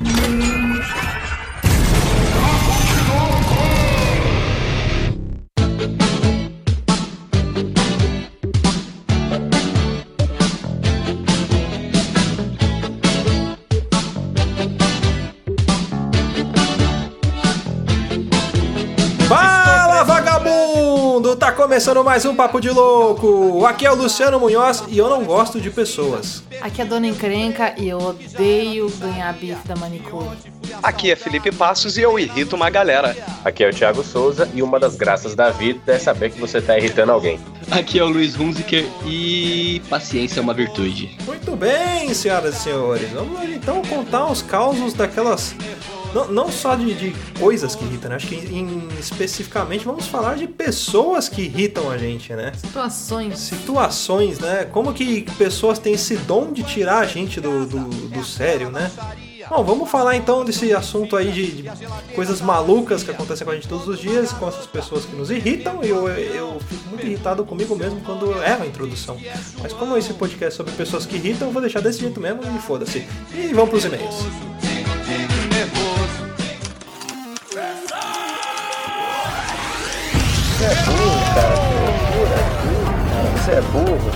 Mm-hmm. Começando mais um Papo de Louco. Aqui é o Luciano Munhoz e eu não gosto de pessoas. Aqui é a Dona Encrenca e eu odeio ganhar bife da manicure. Aqui é Felipe Passos e eu irrito uma galera. Aqui é o Thiago Souza e uma das graças da vida é saber que você tá irritando alguém. Aqui é o Luiz Hunziker e paciência é uma virtude. Muito bem, senhoras e senhores. Vamos então contar os causos daquelas não, não só de, de, coisas que irritam, né? Acho que em, especificamente vamos falar de pessoas que irritam a gente, né? Situações. Situações, né? Como que pessoas têm esse dom de tirar a gente do, do, do sério, né? Bom, vamos falar então desse assunto aí de, de, coisas malucas que acontecem com a gente todos os dias, com essas pessoas que nos irritam, e eu, eu fico muito irritado comigo mesmo quando eu erro a introdução. Mas como esse podcast é sobre pessoas que irritam, eu vou deixar desse jeito mesmo e foda-se. E vamos pros e-mails. Você é burro.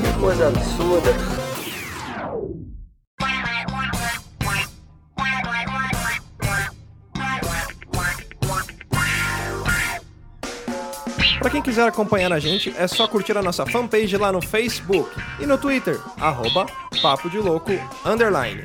Que coisa absurda. Para quem quiser acompanhar a gente, é só curtir a nossa fanpage lá no Facebook e no Twitter, arroba Papo de Louco, underline.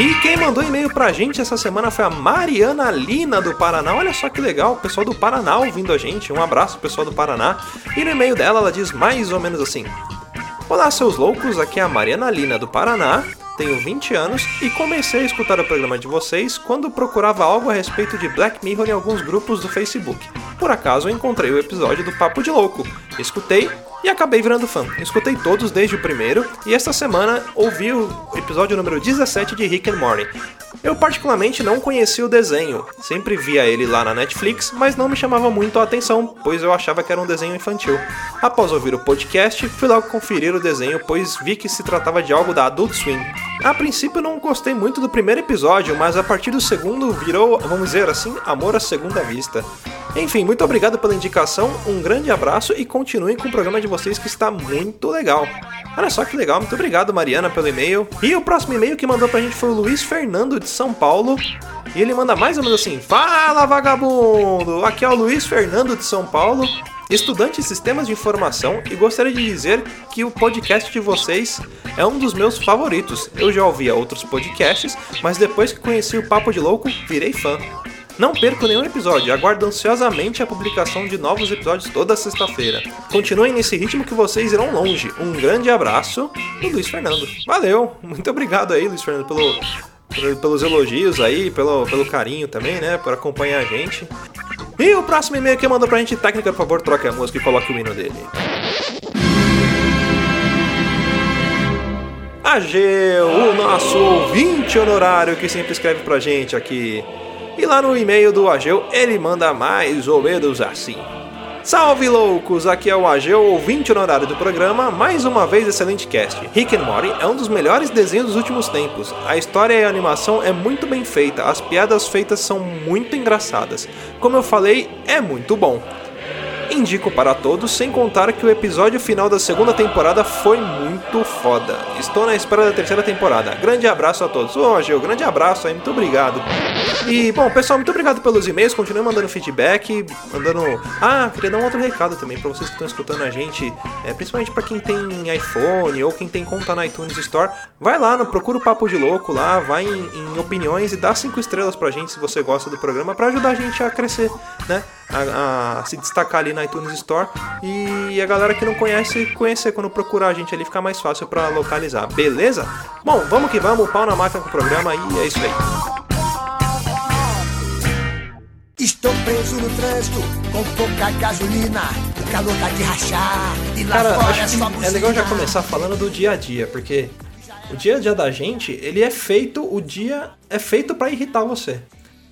E quem mandou e-mail pra gente essa semana foi a Mariana Lina do Paraná. Olha só que legal, o pessoal do Paraná ouvindo a gente. Um abraço, pessoal do Paraná. E no e-mail dela ela diz mais ou menos assim: Olá, seus loucos, aqui é a Mariana Lina do Paraná. Tenho 20 anos e comecei a escutar o programa de vocês quando procurava algo a respeito de Black Mirror em alguns grupos do Facebook. Por acaso encontrei o episódio do Papo de Louco. Escutei e acabei virando fã. Escutei todos desde o primeiro e esta semana ouvi o episódio número 17 de Rick and Morty. Eu particularmente não conhecia o desenho, sempre via ele lá na Netflix, mas não me chamava muito a atenção, pois eu achava que era um desenho infantil. Após ouvir o podcast, fui logo conferir o desenho, pois vi que se tratava de algo da Adult Swim. A princípio não gostei muito do primeiro episódio, mas a partir do segundo virou, vamos dizer assim, amor à segunda vista. Enfim, muito obrigado pela indicação, um grande abraço e continuem com o programa de vocês que está muito legal. Olha só que legal, muito obrigado Mariana pelo e-mail. E o próximo e-mail que mandou pra gente foi o Luiz Fernando de São Paulo. E ele manda mais ou menos assim: Fala vagabundo! Aqui é o Luiz Fernando de São Paulo, estudante de sistemas de informação, e gostaria de dizer que o podcast de vocês é um dos meus favoritos. Eu já ouvia outros podcasts, mas depois que conheci o Papo de Louco, virei fã. Não perco nenhum episódio, aguardo ansiosamente a publicação de novos episódios toda sexta-feira. Continuem nesse ritmo que vocês irão longe. Um grande abraço do Luiz Fernando. Valeu, muito obrigado aí, Luiz Fernando, pelo, pelos elogios aí, pelo, pelo carinho também, né, por acompanhar a gente. E o próximo e-mail que mandou pra gente, técnica, por favor, troque a música e coloque o hino dele. Ageu, o nosso ouvinte honorário que sempre escreve pra gente aqui. E lá no e-mail do Ageu ele manda mais ou menos assim. Salve loucos, aqui é o Ageu, ouvinte honorário do programa, mais uma vez excelente cast. Rick and Morty é um dos melhores desenhos dos últimos tempos. A história e a animação é muito bem feita, as piadas feitas são muito engraçadas. Como eu falei, é muito bom indico para todos, sem contar que o episódio final da segunda temporada foi muito foda. Estou na espera da terceira temporada. Grande abraço a todos. Ô, Gil, grande abraço aí, muito obrigado. E, bom, pessoal, muito obrigado pelos e-mails, continue mandando feedback, mandando... Ah, queria dar um outro recado também para vocês que estão escutando a gente, é, principalmente para quem tem iPhone ou quem tem conta na iTunes Store, vai lá, no, procura o Papo de Louco lá, vai em, em opiniões e dá cinco estrelas pra gente se você gosta do programa, para ajudar a gente a crescer, né? A, a, se destacar ali na iTunes Store e a galera que não conhece, conhecer quando procurar a gente ali fica mais fácil para localizar, beleza? Bom, vamos que vamos, pau na máquina com o programa e é isso aí. Estou preso no trânsito com pouca gasolina. O calor tá de rachar. E lá Cara, fora é acho só que é legal já começar falando do dia a dia, porque o dia a dia da gente, ele é feito, o dia é feito pra irritar você.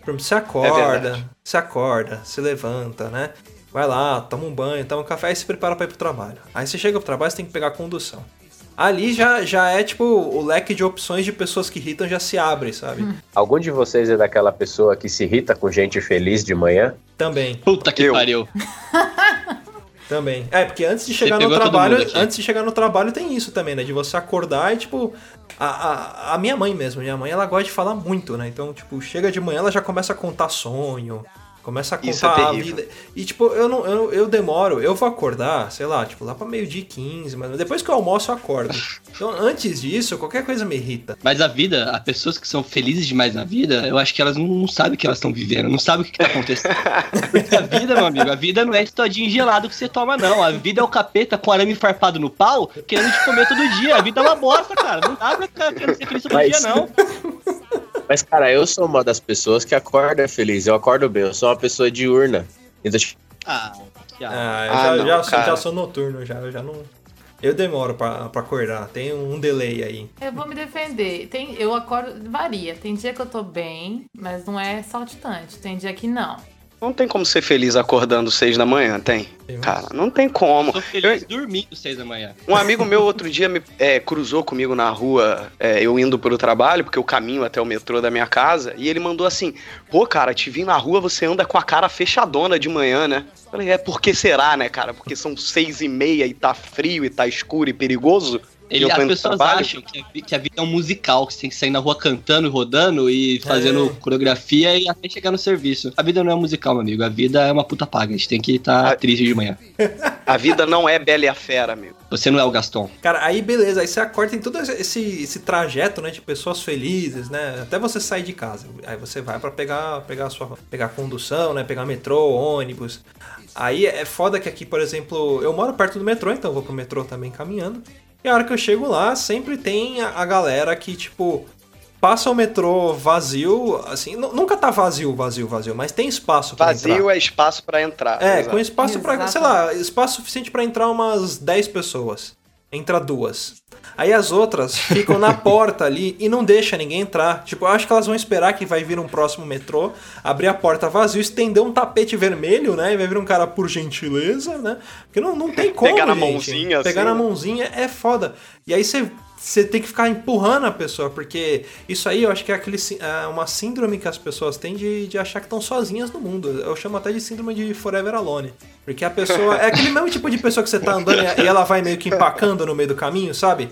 Você acorda, verdade. você acorda, se levanta, né? Vai lá, toma um banho, toma um café e se prepara pra ir pro trabalho. Aí você chega pro trabalho, você tem que pegar a condução. Ali já, já é tipo o leque de opções de pessoas que irritam já se abre, sabe? Algum de vocês é daquela pessoa que se irrita com gente feliz de manhã? Também, Puta que Eu. pariu. também. É, porque antes de chegar no trabalho, antes de chegar no trabalho tem isso também, né? De você acordar e, tipo, a, a, a minha mãe mesmo, minha mãe, ela gosta de falar muito, né? Então, tipo, chega de manhã, ela já começa a contar sonho, começa a Isso é contar a terrível. vida. E, tipo, eu não eu, eu demoro, eu vou acordar, sei lá, tipo, lá pra meio-dia e 15, mas depois que eu almoço, eu acordo. Então, antes disso, qualquer coisa me irrita. Mas a vida, as pessoas que são felizes demais na vida, eu acho que elas não, não sabem o que elas estão vivendo, não sabem o que, que tá acontecendo. Porque a vida, meu amigo, a vida não é esse todinho gelado que você toma, não. A vida é o capeta com arame farpado no pau, querendo te comer todo dia. A vida é uma bosta, cara. Não dá pra ficar querendo ser feliz todo Mas- dia, não. Mas, cara, eu sou uma das pessoas que acorda feliz. Eu acordo bem, eu sou uma pessoa diurna. Então, tipo, Ah, que a- Ah, eu Ah, já, não, já, sou, cara. já sou noturno, já, eu já não. Eu demoro pra, pra acordar, tem um delay aí. Eu vou me defender. Tem, eu acordo, varia. Tem dia que eu tô bem, mas não é saltitante. Tem dia que não. Não tem como ser feliz acordando seis da manhã, tem? Cara, não tem como. Sou feliz dormindo seis da manhã. Um amigo meu outro dia me é, cruzou comigo na rua, é, eu indo pro trabalho, porque eu caminho até o metrô da minha casa, e ele mandou assim: Pô, cara, te vi na rua, você anda com a cara fechadona de manhã, né? Eu Falei, é porque será, né, cara? Porque são seis e meia e tá frio e tá escuro e perigoso. Ele, eu as pessoas trabalho. acham que a, que a vida é um musical, que você tem que sair na rua cantando e rodando e fazendo É. coreografia e até chegar no serviço. A vida não é um musical, meu amigo. A vida é uma puta paga. A gente tem que estar Ah. triste de manhã. A vida não é Bela e a Fera, amigo. Você não é o Gaston. Cara, aí beleza, aí você acorda, tem todo esse, esse trajeto, né, de pessoas felizes, né, até você sair de casa. Aí você vai pra pegar, pegar a sua, pegar a condução, né, pegar metrô, ônibus. Aí é foda que aqui, por exemplo, eu moro perto do metrô, então eu vou pro metrô também caminhando. E a hora que eu chego lá, sempre tem a, a galera que, tipo, passa o metrô vazio, assim, nu- nunca tá vazio, vazio, vazio, mas tem espaço pra entrar. Vazio é espaço pra entrar. É, exato. com espaço pra, Exatamente. sei lá, espaço suficiente pra entrar umas 10 pessoas. Entra duas. Aí as outras ficam na porta ali e não deixa ninguém entrar. Tipo, eu acho que elas vão esperar que vai vir um próximo metrô, abrir a porta vazio, estender um tapete vermelho, né? E vai vir um cara por gentileza, né? Porque não, não tem como. Pegar na gente. mãozinha, Pegar assim. na mãozinha é foda. E aí você. Você tem que ficar empurrando a pessoa, porque isso aí eu acho que é aquele, é uma síndrome que as pessoas têm de, de achar que estão sozinhas no mundo. Eu chamo até de síndrome de Forever Alone. Porque a pessoa. É aquele mesmo tipo de pessoa que você tá andando e ela vai meio que empacando no meio do caminho, sabe?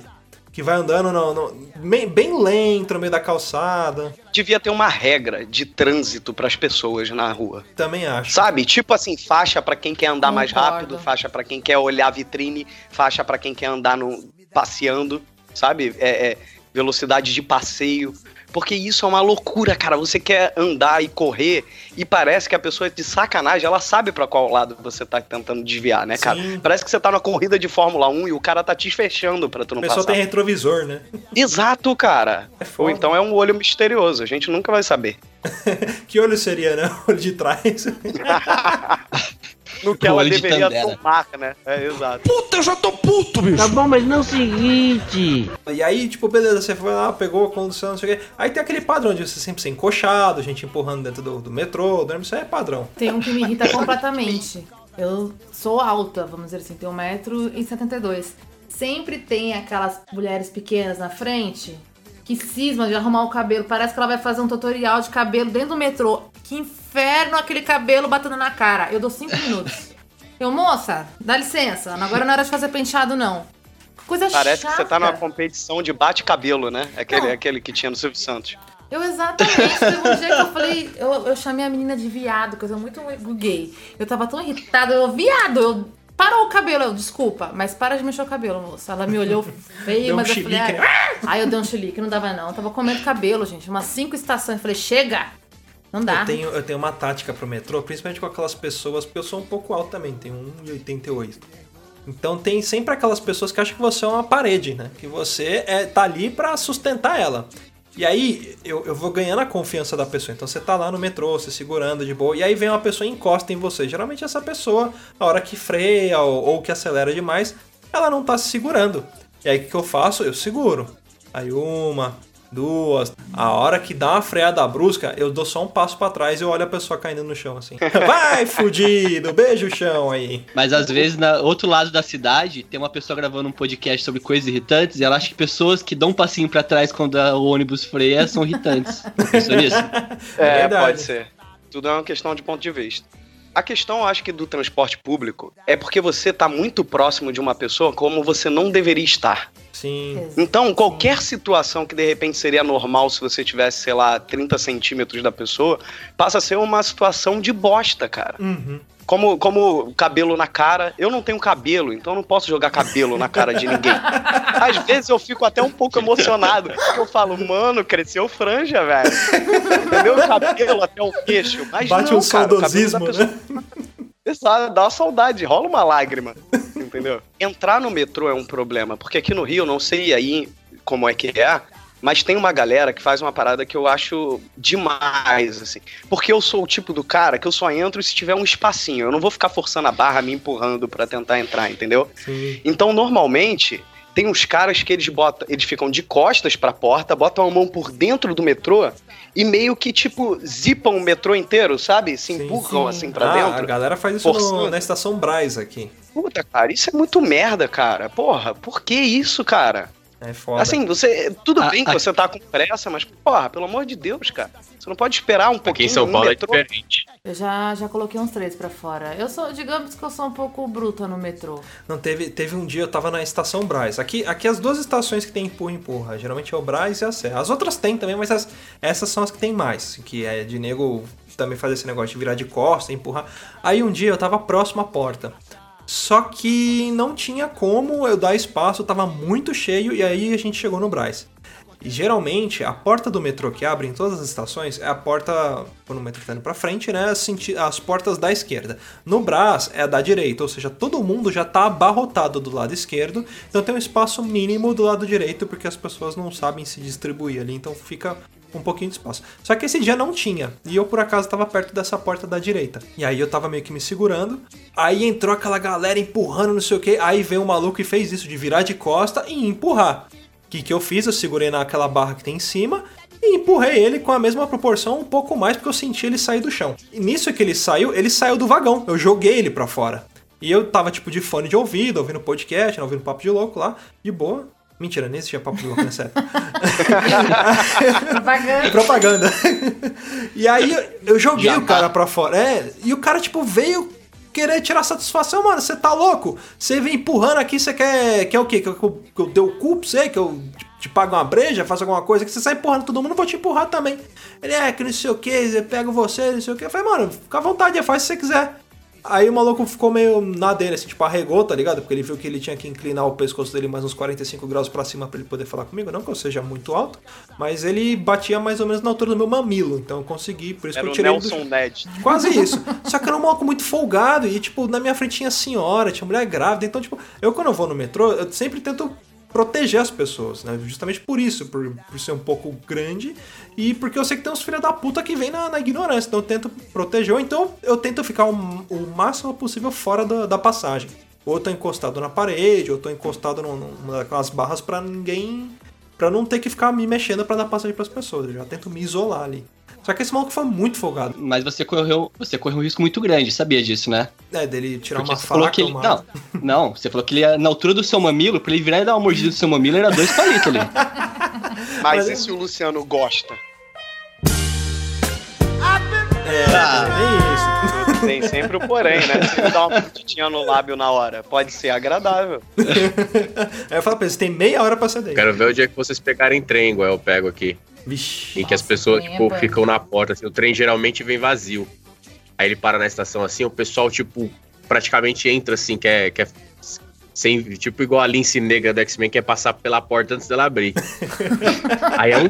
Que vai andando no, no- bem, bem lento no meio da calçada. Devia ter uma regra de trânsito pras pessoas na rua. Também acho. Sabe? Tipo assim, faixa pra quem quer andar mais Concordo. rápido, faixa pra quem quer olhar a vitrine, faixa pra quem quer andar no passeando, sabe? É, é, velocidade de passeio. Porque isso é uma loucura, cara. Você quer andar e correr e parece que a pessoa é de sacanagem, ela sabe pra qual lado você tá tentando desviar, né, cara? Sim. Parece que você tá numa corrida de Fórmula 1 e o cara tá te fechando pra tu A não pessoa passar. tem retrovisor, né? Exato, cara. É. Ou então é um olho misterioso, a gente nunca vai saber. Que olho seria, né? O olho de trás. No que O ela olho de deveria Tandera. tomar, né? É, exato. Puta, eu já tô puto, bicho. Tá bom, mas não é o seguinte. E aí, tipo, beleza, você foi lá, pegou a condução, não sei o quê. Aí tem aquele padrão de você sempre ser encoxado, gente empurrando dentro do, do metrô, do isso aí é padrão. Tem um que me irrita completamente. Eu sou alta, vamos dizer assim, tenho 1,72m. Sempre tem aquelas mulheres pequenas na frente que cismam de arrumar o cabelo. Parece que ela vai fazer um tutorial de cabelo dentro do metrô. Que inferno aquele cabelo batendo na cara. Eu dou 5 minutos. Eu, moça, dá licença. Agora não é hora de fazer penteado, não. Coisa Parece chata. que você tá numa competição de bate-cabelo, né? Aquele, Não. aquele que tinha no Silvio Santos. Eu exatamente, teve um dia que eu falei, eu, eu chamei a menina de viado, coisa muito gay. Eu tava tão irritada, eu, viado, eu. Parou o cabelo, eu, desculpa, mas para de mexer o cabelo, moça. Ela me olhou feio, um mas eu falei, chilique, ah. aí eu dei um chilique, não dava não. Eu tava comendo cabelo, gente, umas cinco estações. Eu falei, chega! Não dá. Eu tenho, eu tenho uma tática pro metrô, principalmente com aquelas pessoas, porque eu sou um pouco alto também, tenho 1,88. Então tem sempre aquelas pessoas que acham que você é uma parede, né? Que você é, tá ali pra sustentar ela. E aí eu, eu vou ganhando a confiança da pessoa. Então você tá lá no metrô, você segurando de boa, e aí vem uma pessoa e encosta em você. Geralmente essa pessoa, na hora que freia ou, ou que acelera demais, ela não tá se segurando. E aí o que, que eu faço? Eu seguro. Aí uma, duas. A hora que dá uma freada brusca, eu dou só um passo pra trás e eu olho a pessoa caindo no chão assim. Vai, fudido! Beijo o chão aí. Mas às vezes, no outro lado da cidade, tem uma pessoa gravando um podcast sobre coisas irritantes e ela acha que pessoas que dão um passinho pra trás quando o ônibus freia são irritantes. Pensou nisso? É, verdade. pode ser. Tudo é uma questão de ponto de vista. A questão, eu acho que do transporte público é porque você tá muito próximo de uma pessoa como você não deveria estar. Sim. Então, qualquer situação que de repente seria normal se você tivesse, sei lá, 30 centímetros da pessoa, passa a ser uma situação de bosta, cara. Uhum. Como, como cabelo na cara, eu não tenho cabelo, então eu não posso jogar cabelo na cara de ninguém. Às vezes eu fico até um pouco emocionado, porque eu falo, mano, cresceu franja, velho. Entendeu? Cabelo até o queixo. Mas Bate não, um cara, saudosismo, pessoa- né? Exato, dá uma saudade, rola uma lágrima, entendeu? Entrar no metrô é um problema, porque aqui no Rio, não sei aí como é que é, mas tem uma galera que faz uma parada que eu acho demais, assim. Porque eu sou o tipo do cara que eu só entro se tiver um espacinho. Eu não vou ficar forçando a barra, me empurrando pra tentar entrar, entendeu? Sim. Então, normalmente, tem uns caras que eles botam, eles ficam de costas pra porta, botam a mão por dentro do metrô e meio que, tipo, zipam o metrô inteiro, sabe? Se Sim, empurram sim. assim pra Ah, a dentro. galera faz isso no- na estação Braz aqui. Puta, cara, isso é muito merda, cara. Porra, por que isso, cara? É foda. Assim, você. Tudo A- bem que a- você tá com pressa, mas, porra, pelo amor de Deus, cara. Você não pode esperar um Aqui pouquinho em São no Paulo é metrô. diferente. Eu já, já coloquei uns três pra fora. Eu sou, digamos que eu sou um pouco bruta no metrô. Não, teve, teve um dia eu tava na estação Braz. Aqui, aqui as duas estações que tem empurra empurra. Geralmente é o Braz e a Sé. As outras tem também, mas as- essas são as que tem mais. Que é de nego também fazer esse negócio de virar de costa, empurrar. Aí um dia eu tava próximo à porta. Só que não tinha como eu dar espaço, tava muito cheio e aí a gente chegou no Braz. E geralmente a porta do metrô que abre em todas as estações é a porta, quando o metrô tá indo pra frente, né? senti- As portas da esquerda. No Brás é a da direita, ou seja, todo mundo já tá abarrotado do lado esquerdo, então tem um espaço mínimo do lado direito, porque as pessoas não sabem se distribuir ali, então fica um pouquinho de espaço. Só que esse dia não tinha, e eu por acaso tava perto dessa porta da direita. E aí eu tava meio que me segurando, aí entrou aquela galera empurrando, não sei o que, aí veio um maluco e fez isso de virar de costa e empurrar. O que, que eu fiz? Eu segurei naquela barra que tem em cima e empurrei ele com a mesma proporção, um pouco mais, porque eu senti ele sair do chão. E nisso que ele saiu, ele saiu do vagão. Eu joguei ele pra fora. E eu tava tipo de fone de ouvido, ouvindo podcast, ouvindo papo de louco lá, de boa. Mentira, nem existia papo de louco? Sério. Propaganda. Propaganda. e aí eu- joguei Já o cara tá. pra fora. É, e o cara, tipo, veio querer tirar satisfação, mano. Você tá louco? Você vem empurrando aqui, você quer. Quer o quê? Que eu, que eu dê o cu pra você? Que eu te, te pague uma breja, faça alguma coisa? Que você sai empurrando todo mundo, eu vou te empurrar também. Ele é, que não sei o que, eu pego você, não sei o que. Eu falei, mano, fica à vontade, faz se você quiser. Aí o maluco ficou meio na dele, assim, tipo, arregou, tá ligado? Porque ele viu que ele tinha que inclinar o pescoço dele mais uns 45 graus pra cima pra ele poder falar comigo. Não que eu seja muito alto, mas ele batia mais ou menos na altura do meu mamilo. Então eu consegui, por isso Era que eu tirei ele do Nelson Ned. Quase isso. Só que era um maluco muito folgado e, tipo, na minha frente tinha senhora, tinha mulher grávida. Então, tipo, eu quando eu vou no metrô, eu sempre tento proteger as pessoas, né? Justamente por isso, por, por ser um pouco grande e porque eu sei que tem uns filha da puta que vem na, na ignorância. Então eu tento proteger, ou então eu tento ficar o, o máximo possível fora da, da passagem. Ou eu tô encostado na parede, ou eu tô encostado num- numa daquelas barras pra ninguém. pra não ter que ficar me mexendo pra dar passagem pras pessoas. Eu já tento me isolar ali. Só que esse maluco foi muito folgado. Mas você correu, você correu um risco muito grande, sabia disso, né? É, dele tirar Porque uma você falou faca, que ele. uma... Não, não, você falou que ele ia na altura do seu mamilo, pra ele virar e dar uma mordida no seu mamilo, era dois palitos ali. Mas Mas- e se o Luciano gosta? É, Ah. é isso. Tem sempre o porém, né? Se ele dá uma mordidinha no lábio na hora, pode ser agradável. Aí eu falo pra eles, tem meia hora pra ceder. Quero ver o dia que vocês pegarem trem, igual eu pego aqui. Vixe. Em que as pessoas, é tipo, punk. ficam na porta. assim, o trem geralmente vem vazio. Aí ele para na estação assim, o pessoal, tipo, praticamente entra assim, quer. quer sem, tipo, igual a lince negra do X-Men, quer passar pela porta antes dela abrir. Aí é um,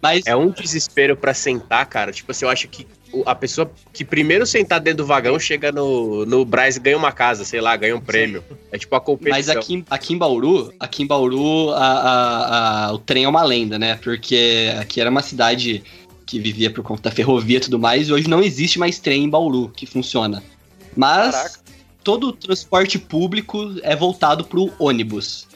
Mas é um desespero pra sentar, cara. Tipo assim, eu acho que a pessoa que primeiro sentar dentro do vagão chega no, no Braz e ganha uma casa, sei lá, ganha um prêmio. É tipo a competição. Mas aqui, aqui em Bauru, aqui em Bauru, a, a- a- o trem é uma lenda, né? Porque aqui era uma cidade que vivia por conta da ferrovia e tudo mais, e hoje não existe mais trem em Bauru que funciona. Mas Caraca. todo o transporte público é voltado pro ônibus.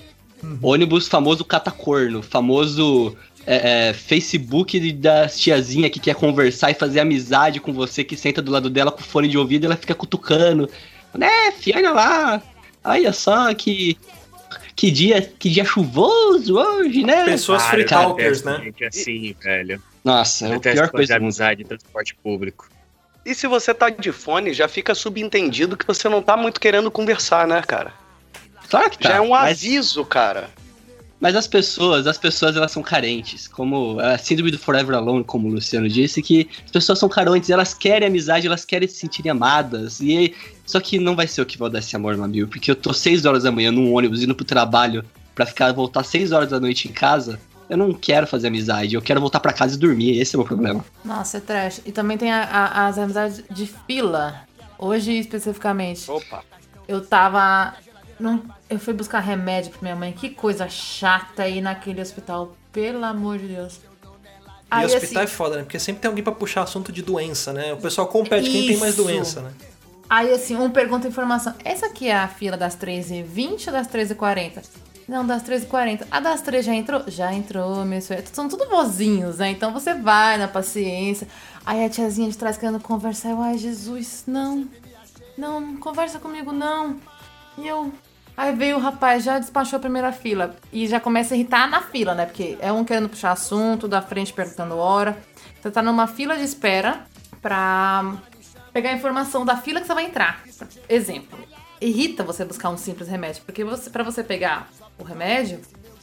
Ônibus famoso catacorno, famoso é, é, Facebook das tiazinha que quer conversar e fazer amizade com você, que senta do lado dela com fone de ouvido e ela fica cutucando. Né, fi, olha lá. Olha só que. Que dia, que dia chuvoso hoje, né? Pessoas free talkers, né? Gente assim, velho. Nossa, é a pior coisa mundo. amizade transporte público. E se você tá de fone, já fica subentendido que você não tá muito querendo conversar, né, cara? Claro que tá. Já é um mas, aviso, cara. Mas as pessoas, as pessoas elas são carentes. Como a síndrome do Forever Alone, como o Luciano disse, que as pessoas são carentes, elas querem amizade, elas querem se sentirem amadas. E só que não vai ser o que vai dar esse amor, meu amigo. Porque eu tô 6 horas da manhã num ônibus indo pro trabalho pra ficar voltar 6 horas da noite em casa. Eu não quero fazer amizade, eu quero voltar pra casa e dormir. Esse é o meu problema. Nossa, é trash. E também tem a- a- as amizades de fila. Hoje, especificamente. Opa. Eu tava. Num, eu fui buscar remédio pra minha mãe. Que coisa chata aí naquele hospital. Pelo amor de Deus. E Aí, hospital é assim, foda, né? Porque sempre tem alguém pra puxar assunto de doença, né? O pessoal compete quem tem mais Isso. doença, né? aí, assim, um pergunta informação. Essa aqui é a fila das 13h20 ou das 13h40? Não, das 13h40. A das 3 já entrou? Já entrou, meu senhor. São tudo vozinhos, né? Então você vai na paciência. Aí a tiazinha de trás querendo conversar. Eu, ai, Jesus, não. Não, não conversa comigo, não. E eu. Aí veio o rapaz, já despachou a primeira fila. E já começa a irritar na fila, né? Porque é um querendo puxar assunto, da frente perguntando hora. Você tá numa fila de espera pra pegar a informação da fila que você vai entrar. Exemplo. Irrita você buscar um simples remédio. Porque você, pra você pegar o remédio,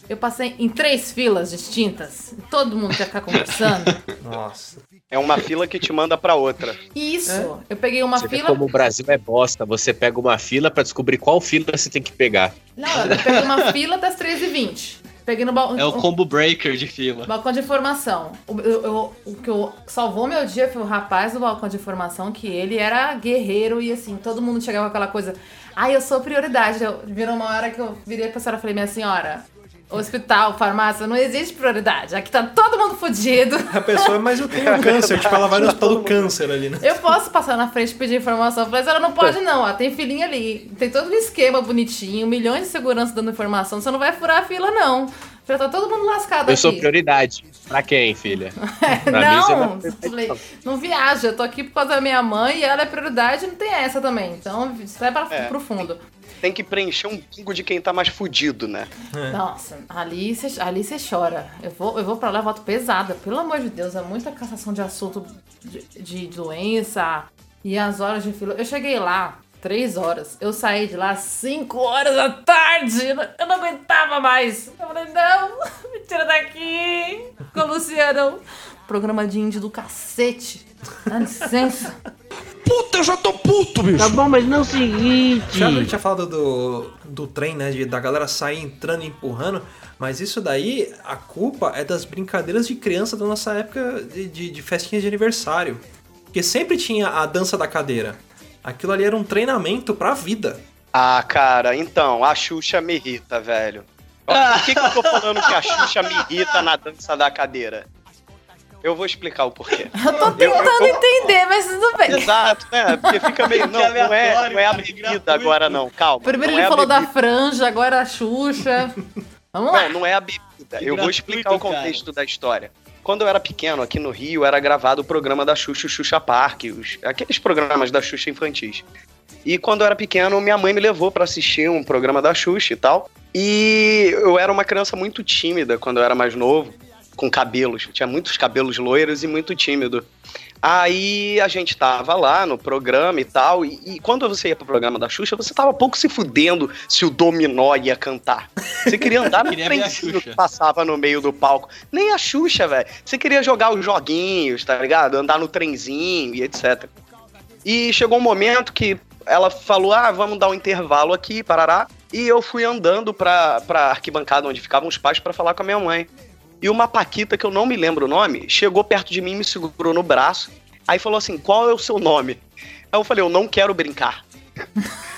eu passei em três filas distintas. Todo mundo quer ficar conversando. Nossa. É uma fila que te manda pra outra. Isso. Eu peguei uma Você vê fila. como o Brasil é bosta. Você pega uma fila pra descobrir qual fila você tem que pegar. Não, eu peguei uma fila das 13h20. Peguei no balcão. É o combo breaker de fila. Balcão de informação. O, eu- eu- o que eu- salvou meu dia foi o rapaz do balcão de informação, que ele era guerreiro e assim, todo mundo chegava com aquela coisa. Ai, eu sou prioridade. Eu, virou uma hora que eu virei pra senhora e falei, minha senhora, hospital, farmácia, não existe prioridade. Aqui tá todo mundo fudido. A pessoa, mas eu tenho câncer. Tipo, ela vai no hospital do câncer ali, né? Eu posso passar na frente e pedir informação. Eu falei, senhora, não pode não, ó, tem filinha ali. Tem todo um esquema bonitinho, milhões de segurança dando informação. Você não vai furar a fila, não. Já tá todo mundo lascado Eu aqui. sou prioridade. Pra quem, filha? Pra mim, não, vai- falei, não viaja, eu tô aqui por causa da minha mãe e ela é prioridade, não tem essa também. Então, sai pra, É. pro fundo. Tem que preencher um bingo de quem tá mais fudido, né? Nossa, ali você ali cê chora. Eu vou, eu vou pra lá, eu volto pesada. Pelo amor de Deus, é muita cassação de assunto de, de doença e as horas de fila. Eu cheguei lá, três horas. Eu saí de lá cinco horas da tarde. Eu não- Eu não aguentava mais. Eu falei, não, me tira daqui. Com o Luciano. Programa de índio do cacete. Dá licença. Puta, eu já tô puto, bicho. Tá bom, mas não é o seguinte. Já tinha falado do, do trem, né? De, da galera sair entrando e empurrando. Mas isso daí, a culpa é das brincadeiras de criança da nossa época de, de, de festinhas de aniversário. Porque sempre tinha a dança da cadeira. Aquilo ali era um treinamento pra vida. Ah, cara, então, a Xuxa me irrita, velho. Por que, que eu tô falando que a Xuxa me irrita na dança da cadeira? Eu vou explicar o porquê. Eu tô tentando entender, mas tudo bem. Exato, né? Porque fica meio. Não, não é, não é a bebida agora, não. Calma. Primeiro não ele é falou da franja, agora a Xuxa. Vamos lá. Não, não é a bebida. Eu vou explicar o contexto da história. Quando eu era pequeno, aqui no Rio, era gravado o programa da Xuxa, o Xuxa Park, os- aqueles programas da Xuxa infantis. E quando eu era pequeno, minha mãe me levou pra assistir um programa da Xuxa e tal. E eu era uma criança muito tímida quando eu era mais novo, com cabelos. Tinha muitos cabelos loiros e muito tímido. Aí a gente tava lá no programa e tal, e, e quando você ia pro programa da Xuxa, você tava pouco se fudendo se o Dominó ia cantar. Você queria andar no trenzinho que passava no meio do palco. Nem a Xuxa, velho. Você queria jogar os joguinhos, tá ligado? Andar no trenzinho e etc. E chegou um momento que ela falou: ah, vamos dar um intervalo aqui, parará. E eu fui andando pra, pra arquibancada onde ficavam os pais pra falar com a minha mãe. E uma Paquita, que eu não me lembro o nome, chegou perto de mim, me segurou no braço Aí falou assim: qual é o seu nome? Aí eu falei: eu não quero brincar.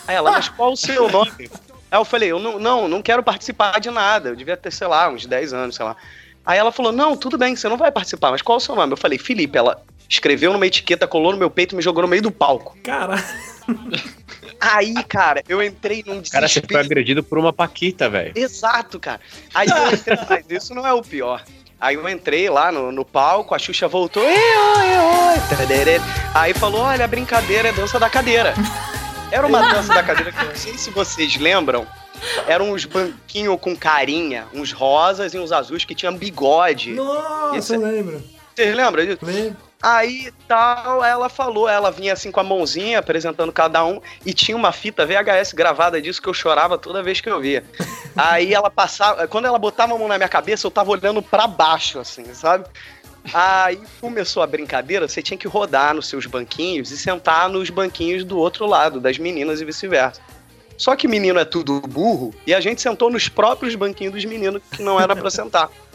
Aí ela, mas qual o seu nome? Aí eu falei: eu não, não, não quero participar de nada. Eu devia ter, sei lá, uns 10 anos, sei lá. Aí ela falou: não, tudo bem, você não vai participar, mas qual o seu nome? Eu falei: Felipe. Ela escreveu numa etiqueta, colou no meu peito e me jogou no meio do palco. Caralho. Aí, cara, eu entrei num Cara, você foi desespero. agredido por uma paquita, velho. Exato, cara. Aí eu entrei, mas isso não é o pior. Aí eu entrei lá no, no palco, a Xuxa voltou, "Ê, oi, oi, tadere." aí falou, olha, a brincadeira é dança da cadeira. Era uma dança da cadeira que eu não sei se vocês lembram, eram uns banquinhos com carinha, uns rosas e uns azuis que tinham bigode. Nossa, Isso eu lembro. Vocês lembram disso? Lembro. Aí tal, ela falou, ela vinha assim com a mãozinha apresentando cada um e tinha uma fita VHS gravada disso que eu chorava toda vez que eu via. Aí ela passava, quando ela botava a mão na minha cabeça, eu tava olhando pra baixo, assim, sabe? Aí começou a brincadeira, você tinha que rodar nos seus banquinhos e sentar nos banquinhos do outro lado, das meninas e vice-versa. Só que menino é tudo burro e a gente sentou nos próprios banquinhos dos meninos que não era pra sentar.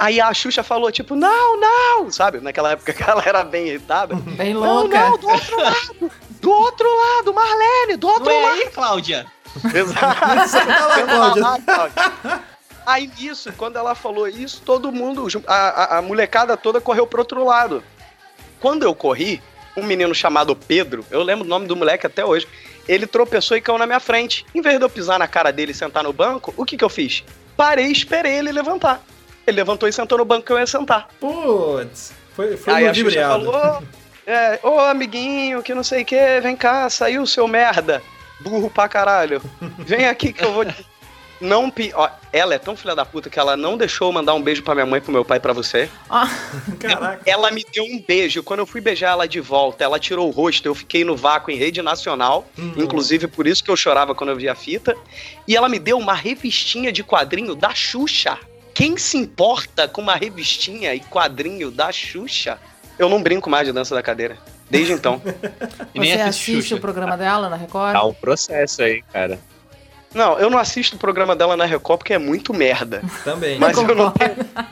Aí a Xuxa falou, tipo, não, não, sabe? Naquela época que ela era bem irritada. Bem Não, louca. não, do outro lado! Do outro lado, Marlene, do outro Não é lado! aí, Cláudia? Exato. Senta lá, Cláudia. Cláudia. Aí nisso, quando ela falou isso, todo mundo, a, a, a molecada toda correu pro outro lado. Quando eu corri, um menino chamado Pedro, eu lembro o nome do moleque até hoje, ele tropeçou e caiu na minha frente. Em vez de eu pisar na cara dele e sentar no banco, o que que eu fiz? Parei e esperei ele levantar. Ele levantou e sentou no banco que eu ia sentar. Putz. Foi, foi Aí a Xuxa falou, é, ô amiguinho, que não sei o que, vem cá, saiu seu merda, burro pra caralho. Vem aqui que eu vou... Não, pi- ó, ela é tão filha da puta que ela não deixou eu mandar um beijo pra minha mãe, pro meu pai e pra você. Ó, Caraca. Ela me deu um beijo. Quando eu fui beijar ela de volta, ela tirou o rosto. Eu fiquei no vácuo em rede nacional. Uhum. Inclusive, por isso que eu chorava quando eu vi a fita. E ela me deu uma revistinha de quadrinho da Xuxa. Quem se importa com uma revistinha e quadrinho da Xuxa? Eu não brinco mais de dança da cadeira. Desde então. E nem você assiste Xuxa. o programa dela na Record? Tá um processo aí, cara. Não, eu não assisto o programa dela na Record porque é muito merda. Também. Mas eu não,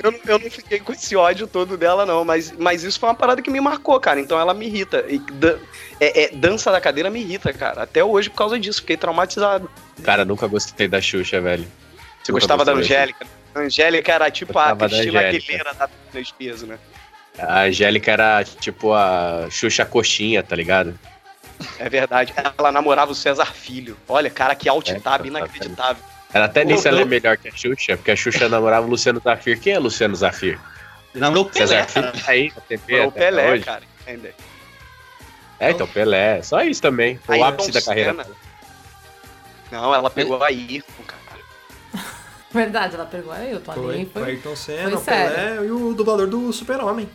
eu, não- eu não fiquei com esse ódio todo dela, não. Mas, mas isso foi uma parada que me marcou, cara. Então ela me irrita. E dan- é- é, dança da cadeira me irrita, cara. Até hoje por causa disso. Fiquei traumatizado. Cara, nunca gostei da Xuxa, velho. Você Nunca gostava da Angélica? A Angélica era tipo a Cristina. Aguilera da Britney Spears, né? A Angélica era tipo a Xuxa Coxinha, tá ligado? É verdade. Ela namorava o César Filho. Olha, cara, que alt É, tab tá, inacreditável. Ela até nisso Pô, ela é melhor que a Xuxa, porque a Xuxa namorava o Luciano Zafir. Quem é Luciano Zafir? Namorou o Pelé, César Filho cara. tá aí na TV Foi o Pelé, hoje. cara. Ainda. É, então Pelé. Só isso também. Foi o Ayrton ápice da carreira. Senna. Não, ela pegou a Ayrton, cara. Verdade, ela pegou aí, eu tô Foi, ali. foi. Ayrton Senna, foi o Pelé e o dublador do Super-Homem.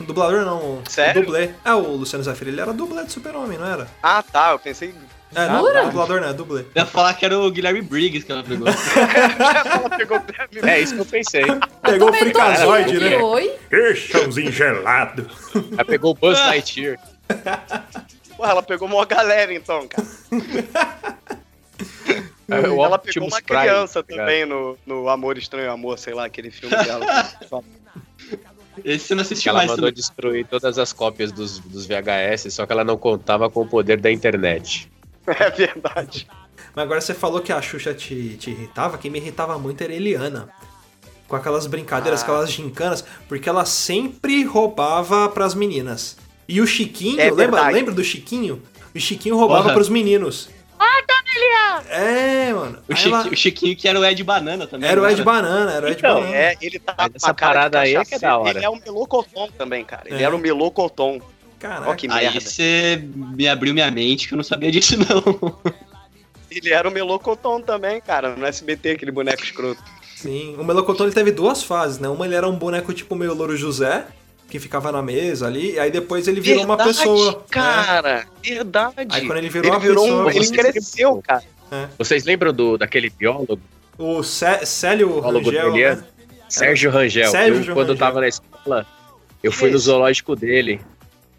Dublador não, Sério? o dublê. Ah, o Luciano Zafir, ele era dublê do Super-Homem, não era? Ah, tá. Eu pensei. É, não, Jura? dublador não, é dublê. Eu ia falar que era o Guilherme Briggs que ela pegou. ela pegou o É isso que eu pensei. Pegou o aqui, né? Oi? Eixãozinho gelado. Ela pegou o Buzz Lightyear. Porra, ela pegou uma galera então, cara. É, o ela pegou uma Prime, criança tá ligado? também no, no Amor Estranho Amor, sei lá, aquele filme dela. Esse você não assistiu ela mais mandou também. destruir todas as cópias dos, dos VHS, só que ela não contava com o poder da internet. é verdade. Mas agora você falou que a Xuxa te, te irritava, quem me irritava muito era a Eliana. Com aquelas brincadeiras, Ah. aquelas gincanas, porque ela sempre roubava pras meninas. E o Chiquinho, É lembra, lembra do Chiquinho? O Chiquinho roubava Porra. pros meninos. É, mano. O, Aí Chiqui- ela- o Chiquinho que era o Ed Banana também. Era o Ed Banana, era o Ed Então, Banana. É, ele tá essa parada aí é que é da hora. Ele é o Melocoton também, cara. Ele É. era o Melocoton. Caraca. Ó que Aí merda. você me abriu minha mente que eu não sabia disso, não. Ele era o Melocoton também, cara, no SBT, aquele boneco escroto. Sim, o Melocotão ele teve duas fases, né? Uma ele era um boneco tipo meio Louro José, que ficava na mesa ali, e aí depois ele virou uma Verdade, pessoa. né? Cara, verdade. Aí quando ele virou ele uma virou pessoa, um, ele cresceu, cara. Vocês lembram do, daquele biólogo, O Cé- Célio biólogo Rangel, dele? né? Sérgio Rangel. Sérgio eu, quando eu tava na escola, eu fui no zoológico dele.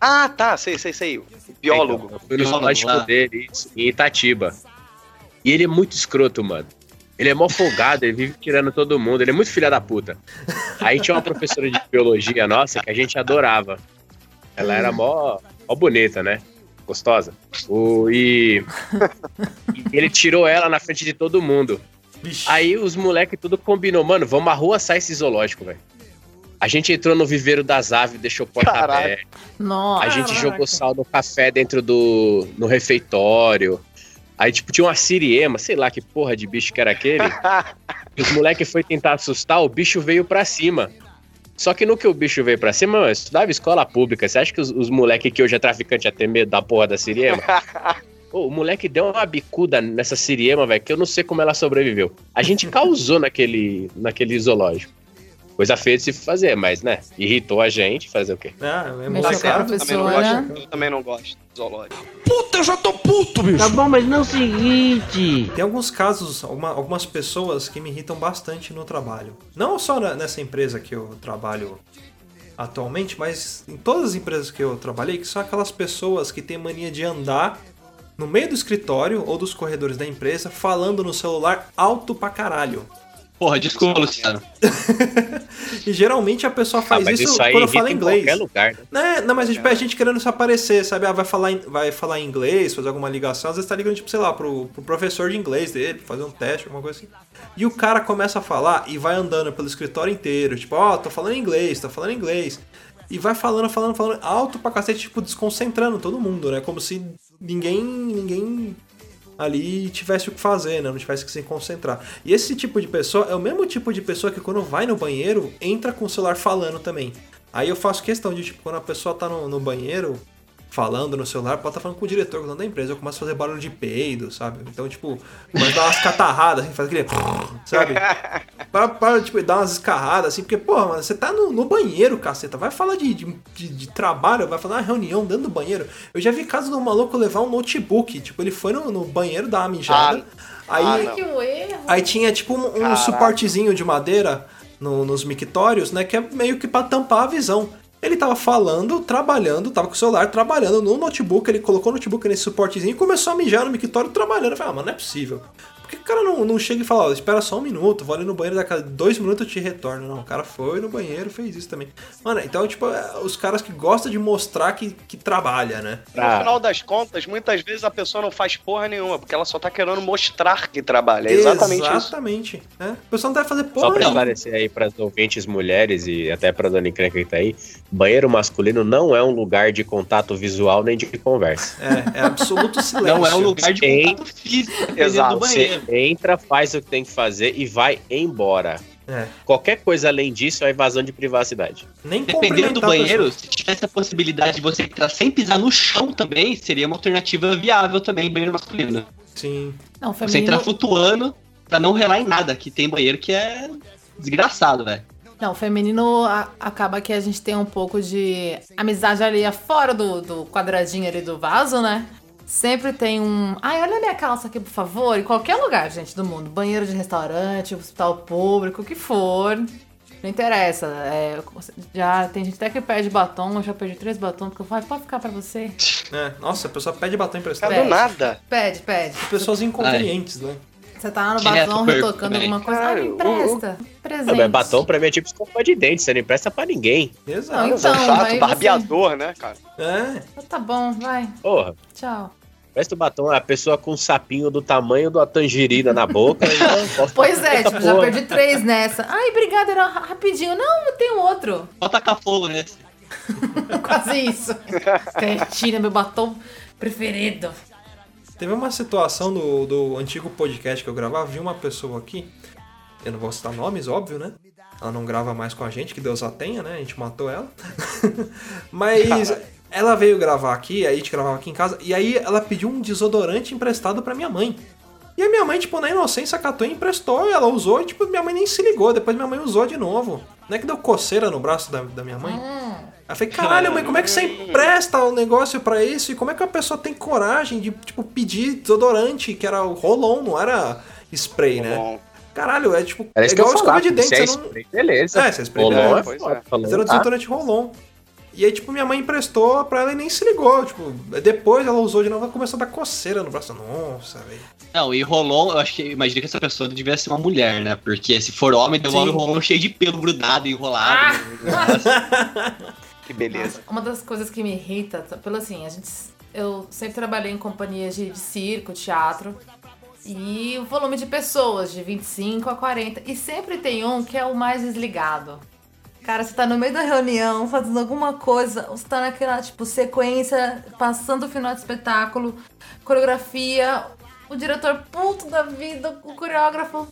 Ah, tá, sei, sei, sei. O biólogo. Então, eu fui no Biólogo zoológico lá. dele, em Itatiba. E ele é muito escroto, mano. Ele é mó folgado, ele vive tirando todo mundo, ele é muito filha da puta. Aí tinha uma professora de biologia nossa que a gente adorava. Ela era mó, mó bonita, né? Gostosa. O, e, e ele tirou ela na frente de todo mundo. Aí os moleques tudo combinou, mano, vamos à rua sair esse zoológico, velho. A gente entrou no viveiro das aves, deixou porta Caralho. aberta. Nossa. A gente jogou sal no café dentro do no refeitório. Aí, tipo, tinha uma siriema, sei lá que porra de bicho que era aquele. os moleques foi tentar assustar, o bicho veio pra cima. Só que no que o bicho veio pra cima, eu estudava escola pública. Você acha que os, os moleques que hoje é traficante ia ter medo da porra da siriema? Pô, o moleque deu uma bicuda nessa siriema, velho, que eu não sei como ela sobreviveu. A gente causou naquele, naquele zoológico. Coisa feia de se fazer, mas, né, irritou a gente, fazer o quê? Ah, é muito não professora. gosto, eu também não gosto do zoológico. Puta, eu já tô puto, bicho. Tá bom, mas não é o seguinte. Tem alguns casos, alguma- algumas pessoas que me irritam bastante no trabalho. Não só na- nessa empresa que eu trabalho atualmente, mas em todas as empresas que eu trabalhei, que são aquelas pessoas que têm mania de andar no meio do escritório ou dos corredores da empresa falando no celular alto pra caralho. Porra, desculpa, Luciano. E geralmente a pessoa Ah, faz mas isso, isso aí quando fala em inglês. qualquer lugar, né? Né? Não, mas tipo, a gente querendo se aparecer, sabe? Ah, vai falar, em- vai falar em inglês, fazer alguma ligação, às vezes tá ligando, tipo, sei lá, pro, pro professor de inglês dele, fazer um teste, alguma coisa assim. E o cara começa a falar e vai andando pelo escritório inteiro, tipo, ó, tô falando inglês, tô falando inglês. E vai falando, falando, falando, alto pra cacete, tipo, desconcentrando todo mundo, né? Como se ninguém, ninguém ali tivesse o que fazer, né? Não tivesse que se concentrar. E esse tipo de pessoa é o mesmo tipo de pessoa que quando vai no banheiro, entra com o celular falando também. Aí eu faço questão de, tipo, quando a pessoa tá no, no banheiro falando no celular, pode estar falando com o diretor, com o dono da empresa, eu começo a fazer barulho de peido, sabe? Então, tipo, começo a dar umas catarradas, assim, faz aquele... Sabe? Para, para, tipo, dar umas escarradas, assim, porque, porra, mano, você tá no, no banheiro, caceta, vai falar de, de, de- de trabalho, vai falar uma reunião dentro do banheiro. Eu já vi caso do maluco levar um notebook, tipo, ele foi no, no banheiro dar uma mijada, aí... ah, o erro. Aí tinha tipo um, um Caraca. suportezinho de madeira no- nos mictórios, né? Que é meio que pra tampar a visão. Ele tava falando, trabalhando, tava com o celular trabalhando no notebook, ele colocou o notebook nesse suportezinho e começou a mijar no mictório trabalhando. Eu falei, ah, mano, não é possível. Cara não, não chega e fala, ó, espera só um minuto, vou ali no banheiro, daqui a dois minutos eu te retorno. Não, o cara foi no banheiro fez isso também. Mano, então, tipo, é, os caras que gostam de mostrar que, que trabalha, né? No Ah. final das contas, muitas vezes a pessoa não faz porra nenhuma, porque ela só tá querendo mostrar que trabalha. É exatamente isso. Exatamente. né? A pessoa não deve fazer Só porra pra nenhuma. esclarecer aí pras ouvintes mulheres e até pra dona encrenca que tá aí, banheiro masculino não é um lugar de contato visual nem de conversa. É, é absoluto silêncio. Não é um lugar de contato físico, Exato, do banheiro. Você entra, faz o que tem que fazer e vai embora. É. Qualquer coisa além disso é invasão de privacidade. Nem Dependendo do banheiro, se tivesse a possibilidade de você entrar sem pisar no chão também, seria uma alternativa viável também, banheiro masculino. Sim. Não, Você feminino. entrar flutuando pra não relar em nada, que tem banheiro que é desgraçado, velho. Não, feminino a- acaba que a gente tem um pouco de amizade ali fora do, do quadradinho ali do vaso, né? Sempre tem um. Ai, olha a minha calça aqui, por favor. Em qualquer lugar, gente, do mundo. Banheiro de restaurante, hospital público, o que for. Não interessa. É, já tem gente até que pede batom, eu já perdi três batons, porque eu falo, pode ficar pra você. É. Nossa, a pessoa pede batom emprestado. Do Pede. nada. Pede, pede. Pessoas inconvenientes, né? Você tá lá no Direto batom retocando também. alguma coisa. Me empresta. Presente. Não, mas batom pra mim é tipo escova de dente, você não empresta pra ninguém. Exato. Não, Então, aí você- barbeador, né, cara? É. Ah, Tá bom, vai. Porra, Tchau. presta o batom, é a pessoa com um sapinho do tamanho da tangerina na boca. e Pois é, tipo, já perdi três nessa. Ai, obrigada, era ra- rapidinho. Não, eu tenho outro. Só tacar fogo nesse. Quase isso. Cretina, meu batom preferido. Teve uma situação do, do antigo podcast que eu gravava, vi uma pessoa aqui, eu não vou citar nomes, óbvio, né? Ela não grava mais com a gente, que Deus a tenha, né? A gente matou ela. Mas ela veio gravar aqui, aí a gente gravava aqui em casa, e aí ela pediu um desodorante emprestado pra minha mãe. E a minha mãe, tipo, na inocência, catou e emprestou, e ela usou, e tipo, minha mãe nem se ligou. Depois minha mãe usou de novo. Não é que deu coceira no braço da, da minha mãe? Aí eu falei, caralho, mãe, como é que você empresta o negócio pra isso? E como é que a pessoa tem coragem de, tipo, pedir desodorante, que era o Rolon, não era spray, né? Caralho, é tipo, Era é isso que eu igual escova de dente, se é você não... spray, beleza. É, se é spray, Rolon é, é pois é. Mas era um tá? desodorante Rolon. E aí, tipo, minha mãe emprestou pra ela e nem se ligou. Tipo, depois ela usou de novo e começou a dar coceira no braço. Nossa, velho. Não, e Rolon, eu acho que imagina que essa pessoa devia ser uma mulher, né? Porque se for homem, devolve o. Rolon cheio de pelo grudado, enrolado. Que beleza. Uma das coisas que me irrita, pelo assim, a gente, eu sempre trabalhei em companhias de, de circo, teatro, e o volume de pessoas, de 25 a 40, e sempre tem um que é o mais desligado. Cara, você tá no meio da reunião, fazendo alguma coisa, você tá naquela, tipo, sequência, passando o final de espetáculo, coreografia, o diretor puto da vida, o coreógrafo.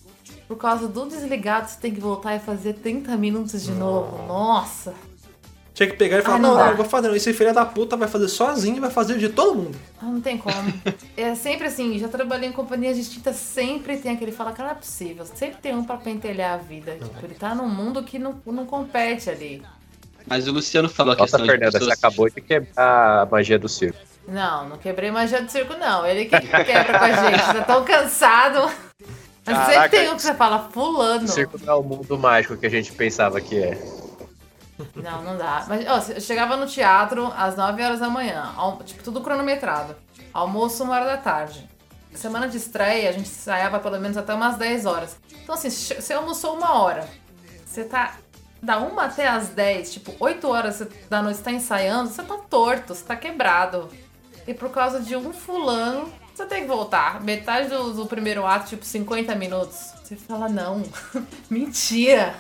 Por causa do desligado, você tem que voltar e fazer 30 minutos de novo. Nossa! Tinha que pegar e falar, Ah, não não, dá. não, eu vou fazer não. Esse filho da puta vai fazer sozinho e vai fazer de todo mundo. Ah, Não tem como. É sempre assim, já trabalhei em companhias distintas, sempre tem aquele que fala, cara, não é possível. Sempre tem um pra pentelhar a vida. Tipo, ele tá num mundo que não, não compete ali. Mas o Luciano falou a Nossa, questão Fernanda, de você pessoas... acabou de quebrar a magia do circo. Não, não quebrei magia do circo, não. Ele que quebra com a gente. Tá tão cansado. Mas sempre Caraca, tem um que você fala, fulano. O circo não é o mundo mágico que a gente pensava que é. Não, não dá. Mas, ó, eu chegava no teatro às 9 horas da manhã. al- Tipo, tudo cronometrado. Almoço uma hora da tarde. Semana de estreia, a gente ensaiava pelo menos até umas 10 horas. Então, assim, você almoçou uma hora. Você tá. Da uma até as 10, tipo, 8 horas da noite você tá ensaiando, você tá torto, você tá quebrado. E por causa de um fulano, você tem que voltar. Metade do, do primeiro ato, tipo, 50 minutos. Você fala, não. Mentira.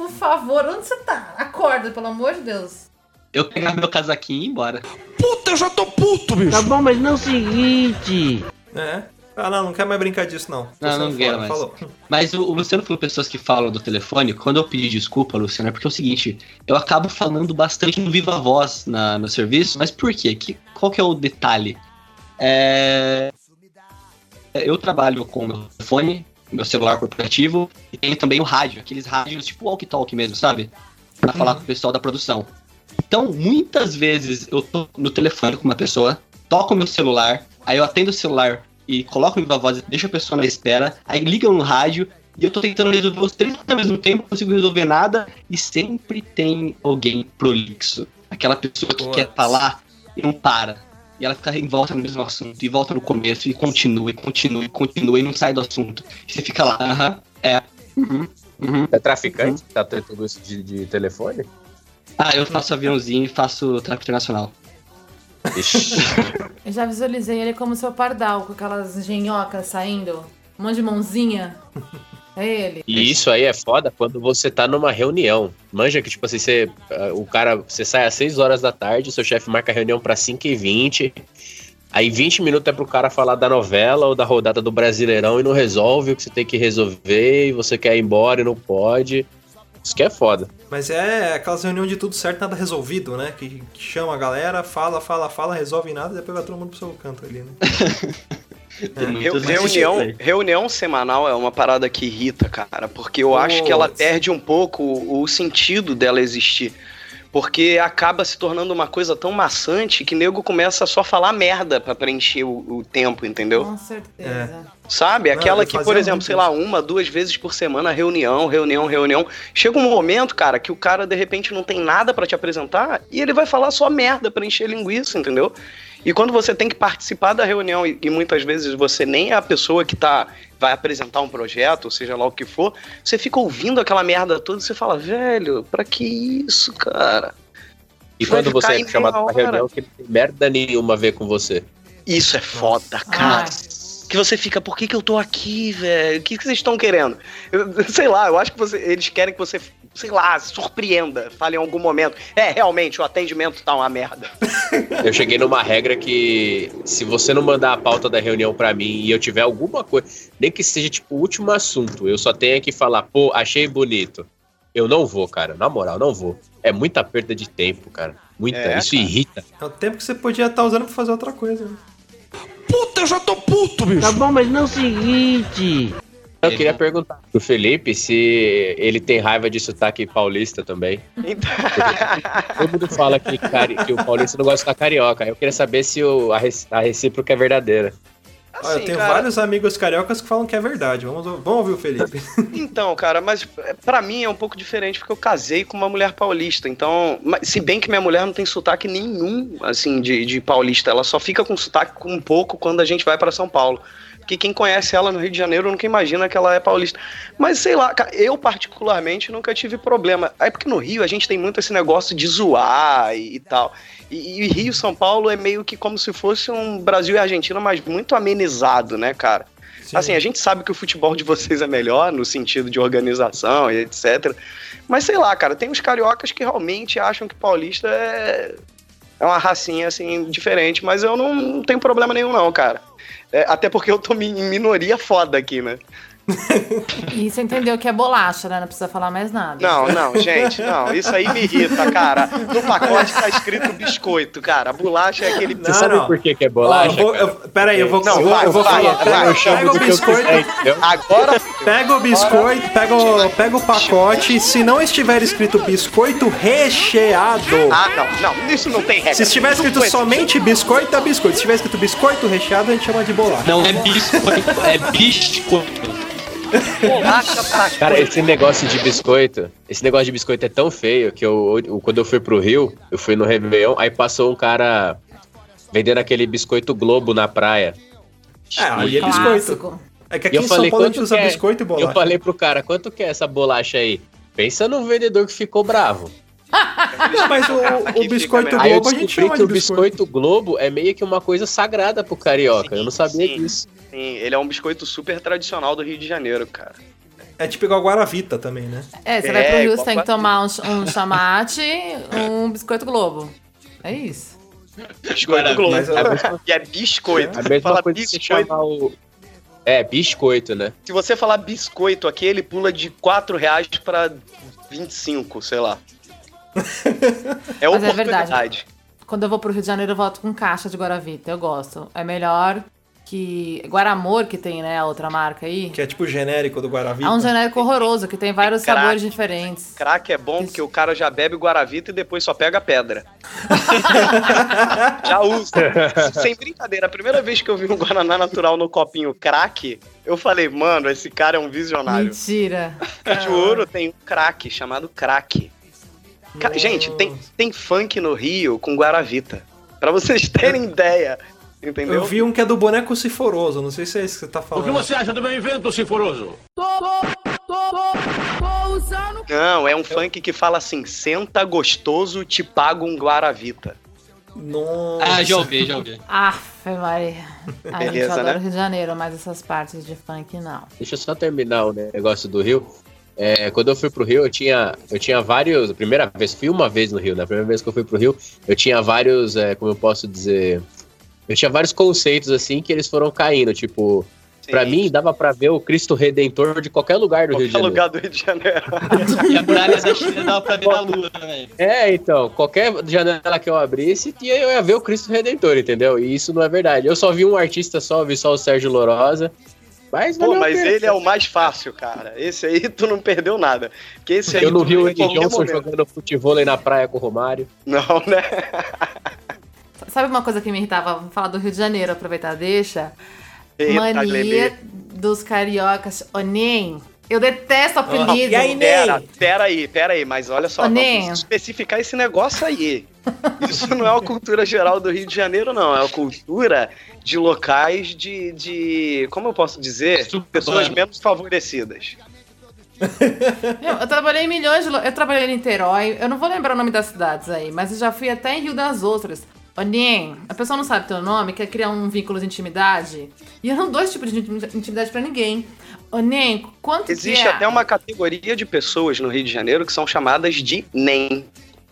Por favor, onde você tá? Acorda, pelo amor de Deus. Eu pegava meu casaquinho e ia embora. Puta, eu já tô puto, bicho. Tá bom, mas não é o seguinte. É. Ah, não, não quero mais brincar disso, não. Tô Não, saindo não quero mais. Falou. Mas o, o Luciano falou pessoas que falam do telefone. Quando eu pedi desculpa, Luciano, é porque é o seguinte: eu acabo falando bastante no viva voz na, no serviço, mas por quê? Que, qual que é o detalhe? É, eu trabalho com o meu telefone, meu celular corporativo, e tenho também o rádio, aqueles rádios tipo walkie-talkie mesmo, sabe? Pra falar com o pessoal da produção. Então, muitas vezes eu tô no telefone com uma pessoa, toco o meu celular, aí eu atendo o celular e coloco em viva voz e deixo a pessoa na espera, aí liga no rádio e eu tô tentando resolver os três ao mesmo tempo, não consigo resolver nada e sempre tem alguém prolixo. Aquela pessoa que quer falar e não para. E ela fica em volta no mesmo assunto, e volta no começo, e continua, e continua, e continua, e não sai do assunto. E você fica lá, aham, é, uhum, uhum. É traficante que tá tendo tudo isso de, de telefone? Ah, eu faço aviãozinho e faço tráfego internacional. Ixi. Eu já visualizei ele como seu pardal, com aquelas engenhocas saindo. Um monte de mãozinha. É ele. E isso aí é foda quando você tá numa reunião. Manja que, tipo assim, você, ah, o cara, você sai às 6 horas da tarde, o seu chefe marca a reunião pra 5 e 20 Aí 20 minutos é pro cara falar da novela ou da rodada do Brasileirão e não resolve o que você tem que resolver, e você quer ir embora e não pode. Isso que é foda. Mas é aquelas reuniões de tudo certo, nada resolvido, né? Que, que chama a galera, fala, fala, fala, resolve nada e depois vai todo mundo pro seu canto ali, né? Muitos reunião, reunião semanal é uma parada que irrita, cara, porque eu acho que ela perde um pouco o, o sentido dela existir. Porque acaba se tornando uma coisa tão maçante que nego começa a só falar merda pra preencher o, o tempo, entendeu? Com certeza. Sabe? Não, Aquela que, por exemplo, muito sei lá, uma, duas vezes por semana, reunião, reunião, reunião. Chega um momento, cara, que o cara de repente não tem nada pra te apresentar e ele vai falar só merda pra encher linguiça, entendeu? E quando você tem que participar da reunião e, e muitas vezes você nem é a pessoa que tá vai apresentar um projeto, ou seja lá o que for, você fica ouvindo aquela merda toda e você fala, velho, pra que isso, cara? E Vai quando você é chamado pra reunião que não tem merda nenhuma a ver com você. Isso é foda, cara. Ai, que você fica, por que, que eu tô aqui, velho? O que, que vocês estão querendo? Eu- sei lá, eu acho que você- eles querem que você, sei lá, surpreenda, fale em algum momento. É, realmente, o atendimento tá uma merda. Eu cheguei numa regra que se você não mandar a pauta da reunião pra mim e eu tiver alguma coisa, nem que seja tipo o último assunto, eu só tenho que falar, pô, achei bonito. Eu não vou, cara, na moral, não vou. É muita perda de tempo, cara. Muita, É, isso cara. irrita. É o tempo que você podia estar usando pra fazer outra coisa. né? Puta, eu já tô puto, bicho. Tá bom, mas não é o seguinte. Eu queria perguntar pro Felipe se ele tem raiva de sotaque paulista também. Então, Todo mundo fala que, cari- que o paulista não gosta de sotaque carioca. Eu queria saber se o, a, rec- a recíproca é verdadeira. Olha, eu Assim, tenho cara, vários amigos cariocas que falam que é verdade. Vamos, vamos ouvir o Felipe. Então, cara, mas é, pra mim é um pouco diferente porque eu casei com uma mulher paulista. Então, mas- se bem que minha mulher não tem sotaque nenhum, assim, de, de paulista. Ela só fica com sotaque com um pouco quando a gente vai pra São Paulo. Porque quem conhece ela no Rio de Janeiro nunca imagina que ela é paulista. Mas sei lá, eu particularmente nunca tive problema. É porque no Rio a gente tem muito esse negócio de zoar e, e tal. E, e Rio São Paulo é meio que como se fosse um Brasil e Argentina, mas muito amenizado, né, cara? Assim, a gente sabe que o futebol de vocês é melhor no sentido de organização e etc. Mas sei lá, cara, tem uns cariocas que realmente acham que paulista é, é uma racinha assim diferente, mas eu não, não tenho problema nenhum não, cara. É, até porque eu tô em minoria foda aqui, né? E você entendeu que é bolacha, né? Não precisa falar mais nada. Não, não, gente, não, isso aí me irrita, cara. No pacote tá escrito biscoito, cara. A bolacha é aquele Não, Sabe não. por que, que é Ó, bolacha? eu vou, eu, pera aí, eu vou, Não, eu, vai, eu vou vai, falar. vai, Pega, eu chamo pega o do que eu biscoito, quiser? Agora pega o biscoito, pega o, pega o pacote. Se não estiver escrito biscoito recheado. Ah, não, não, isso não tem regra. Se estiver escrito somente biscoito, é biscoito. Se estiver escrito biscoito recheado, a gente chama de bolacha. Não é biscoito, é biscoito. Bolacha pra Cara, esse negócio de biscoito, esse negócio de biscoito é tão feio que eu, eu- quando eu fui pro Rio, eu fui no Réveillon, aí passou um cara vendendo aquele biscoito Globo na praia. É, aí é biscoito. É que E aqui eu em São falei, Paulo a gente usa que é? biscoito e bolacha. Eu falei pro cara, quanto que é essa bolacha aí? Pensa num vendedor que ficou bravo. Não, mas o, o biscoito fica Aí eu Globo a gente descobri chama que de o biscoito. Globo é meio que uma coisa sagrada pro carioca. eu não sabia sim. disso. Sim, ele é um biscoito super tradicional do Rio de Janeiro, cara. É tipo igual Guaravita também, né? É, você É, vai pro Rio, você tem que tomar um, um chamate, um biscoito Globo. É isso. Biscoito Globo. Mas eu- E é biscoito. A Você mesma fala coisa que você biscoito. chamar o... É, biscoito, né? Se você falar biscoito aqui, ele pula de 4 reais pra 25, sei lá. É Mas é oportunidade. Quando eu vou pro Rio de Janeiro, eu volto com caixa de Guaravita. Eu gosto. É melhor que. Guaramor, que tem, né? A outra marca aí. Que é tipo genérico do Guaravita. É um genérico horroroso, que tem vários Crack. sabores diferentes. Crack é bom porque o cara já bebe Guaravita e depois só pega pedra. já usa. Sem brincadeira, a primeira vez que eu vi um Guaraná natural no copinho crack, eu falei, mano, esse cara é um visionário. Mentira. Juro, tem um crack chamado crack. Ca- Gente, tem, tem funk no Rio com Guaravita. Pra vocês terem ideia. Entendeu? Eu vi um que é do boneco ciforoso, não sei se é isso que você tá falando. acha do meu invento, Ciforoso? Não, é um funk que fala assim: senta gostoso, te pago um Guaravita. Nossa. Ah, já ouvi, já ouvi. Aff, Maria. A gente Beleza, adora né? Rio de Janeiro, mas essas partes de funk não. Deixa eu só terminar o negócio do Rio. É, quando eu fui pro Rio, eu tinha, eu tinha vários. A primeira vez, fui uma vez no Rio, na primeira vez que eu fui pro Rio, eu tinha vários, é, como eu posso dizer. Eu tinha vários conceitos assim que eles foram caindo. Tipo, pra Sim. mim dava pra ver o Cristo Redentor de qualquer lugar do Rio de Qualquer Janeiro. lugar do Rio de Janeiro. E a muralha da China dava pra ver na lua também. É, então, qualquer janela que eu abrisse, eu ia ver o Cristo Redentor, entendeu? E isso não é verdade. Eu só vi um artista só, vi só o Sérgio Lorosa. Mas Pô, mas pena. ele é o mais fácil, cara. Esse aí tu não perdeu nada. Porque esse aí Eu não vi o qualquer Johnson momento. jogando futebol aí na praia com o Romário. Não, né? Sabe uma coisa que me irritava? Vamos falar do Rio de Janeiro, aproveitar, deixa. Eita, Mania Glebê. dos cariocas. Onem. Eu detesto apelido. E aí? Pera, pera aí, pera aí, mas olha só, vamos especificar esse negócio aí. Isso não é uma cultura geral do Rio de Janeiro, não. É uma cultura de locais de. de como eu posso dizer? Pessoas menos favorecidas. Meu, eu trabalhei em milhões de. Eu trabalhei em Niterói. Eu não vou lembrar o nome das cidades aí, mas eu já fui até em Rio das Ostras. Onem, a pessoa não sabe teu nome, quer criar um vínculo de intimidade. E eu não dou esse tipo de intim- intimidade pra ninguém. Onem, quanto Existe que é? até uma categoria de pessoas no Rio de Janeiro que são chamadas de NEM.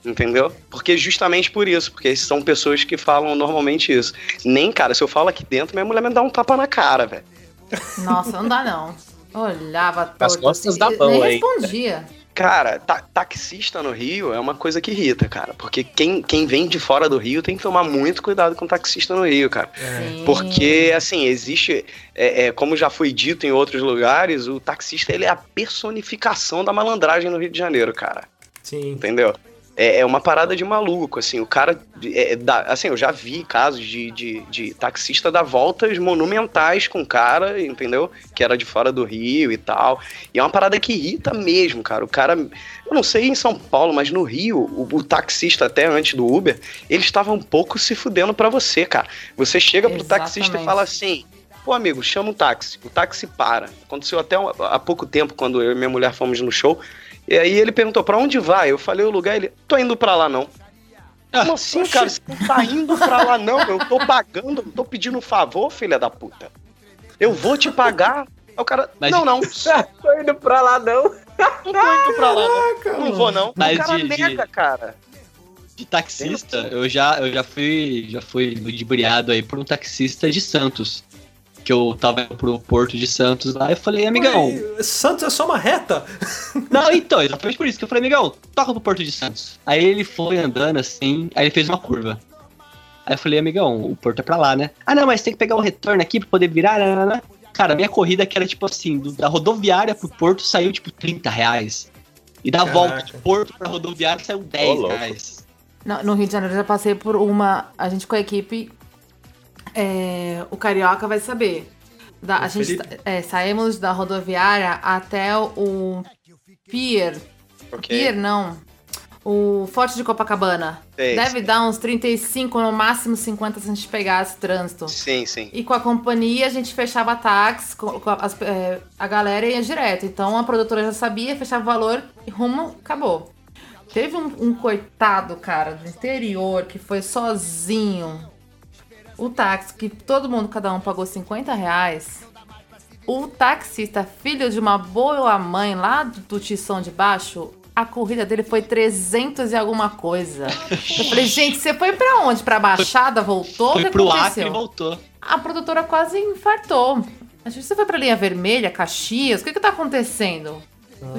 Entendeu? Porque justamente por isso, porque são pessoas que falam normalmente isso. Nem, cara, se eu falo aqui dentro, minha mulher me dá um tapa na cara, velho. Nossa, não dá não. Olhava Nas torto, costas assim, da mão, Nem hein? respondia. Cara, ta- taxista no Rio é uma coisa que irrita, cara. Porque quem, quem vem de fora do Rio tem que tomar muito cuidado com taxista no Rio, cara. Sim. Porque, assim, existe, é, é, como já foi dito em outros lugares, o taxista ele é a personificação da malandragem no Rio de Janeiro, cara. Sim. Entendeu? É, é uma parada de maluco, assim, o cara, é, dá- assim, eu já vi casos de, de, de taxista dar voltas monumentais com o cara, entendeu? Que era de fora do Rio e tal, e é uma parada que irrita mesmo, cara, o cara, eu não sei em São Paulo, mas no Rio, o, o taxista até antes do Uber, ele estava um pouco se fudendo pra você, cara, você chega pro taxista e Exatamente. fala assim, Pô, amigo, chama um táxi. O táxi para. Aconteceu até há pouco tempo, quando eu e minha mulher fomos no show. E aí ele perguntou, pra onde vai? Eu falei o lugar, ele, tô indo pra lá não. Como assim, cara? Você não tá indo pra lá não? Eu tô pagando, eu tô pedindo um favor, filha da puta. Eu vou te pagar. Aí o cara, Mas- não, não. Tô indo pra lá, não. Não tô indo pra lá não. Não vou não. Mas o cara de- de- nega, cara. De taxista, eu já, eu já fui já fui ludibriado aí por um taxista de Santos. Que eu tava indo pro Porto de Santos lá eu falei, amigão. Ué, Santos é só uma reta. Não, então, exatamente por isso que eu falei, amigão, toca pro Porto de Santos. Aí ele foi andando assim, aí ele fez uma curva. Aí eu falei, amigão, o Porto é pra lá, né? Ah, não, mas tem que pegar o retorno aqui pra poder virar, né? né, né. Cara, minha corrida que era tipo assim, do- da rodoviária pro Porto saiu tipo 30 reais. E da Caraca. volta de Porto pra rodoviária saiu 10 louco. reais. No, no Rio de Janeiro eu já passei por uma. A gente com a equipe. É, o Carioca vai saber. Da- a gente Felipe? é, saímos da rodoviária até o Pier. Ok. Pier não. O Forte de Copacabana. Sei, Deve sei. dar uns 35, no máximo 50 se a gente pegasse trânsito. Sim, sim. E com a companhia a gente fechava táxi, com, com as- é, a galera ia direto. Então a produtora já sabia, fechava o valor e rumo, acabou. Teve um, um coitado, cara, do interior que foi sozinho. O táxi, que todo mundo, cada um pagou 50 reais. O taxista, filho de uma boa mãe lá do, Tição de Baixo, a corrida dele foi 300 e alguma coisa. Eu falei, gente, você foi pra onde? Pra Baixada? Voltou? o Foi que pro aconteceu? Acre e voltou. A produtora quase infartou. Acho que você foi pra linha vermelha, Caxias, o que que tá acontecendo?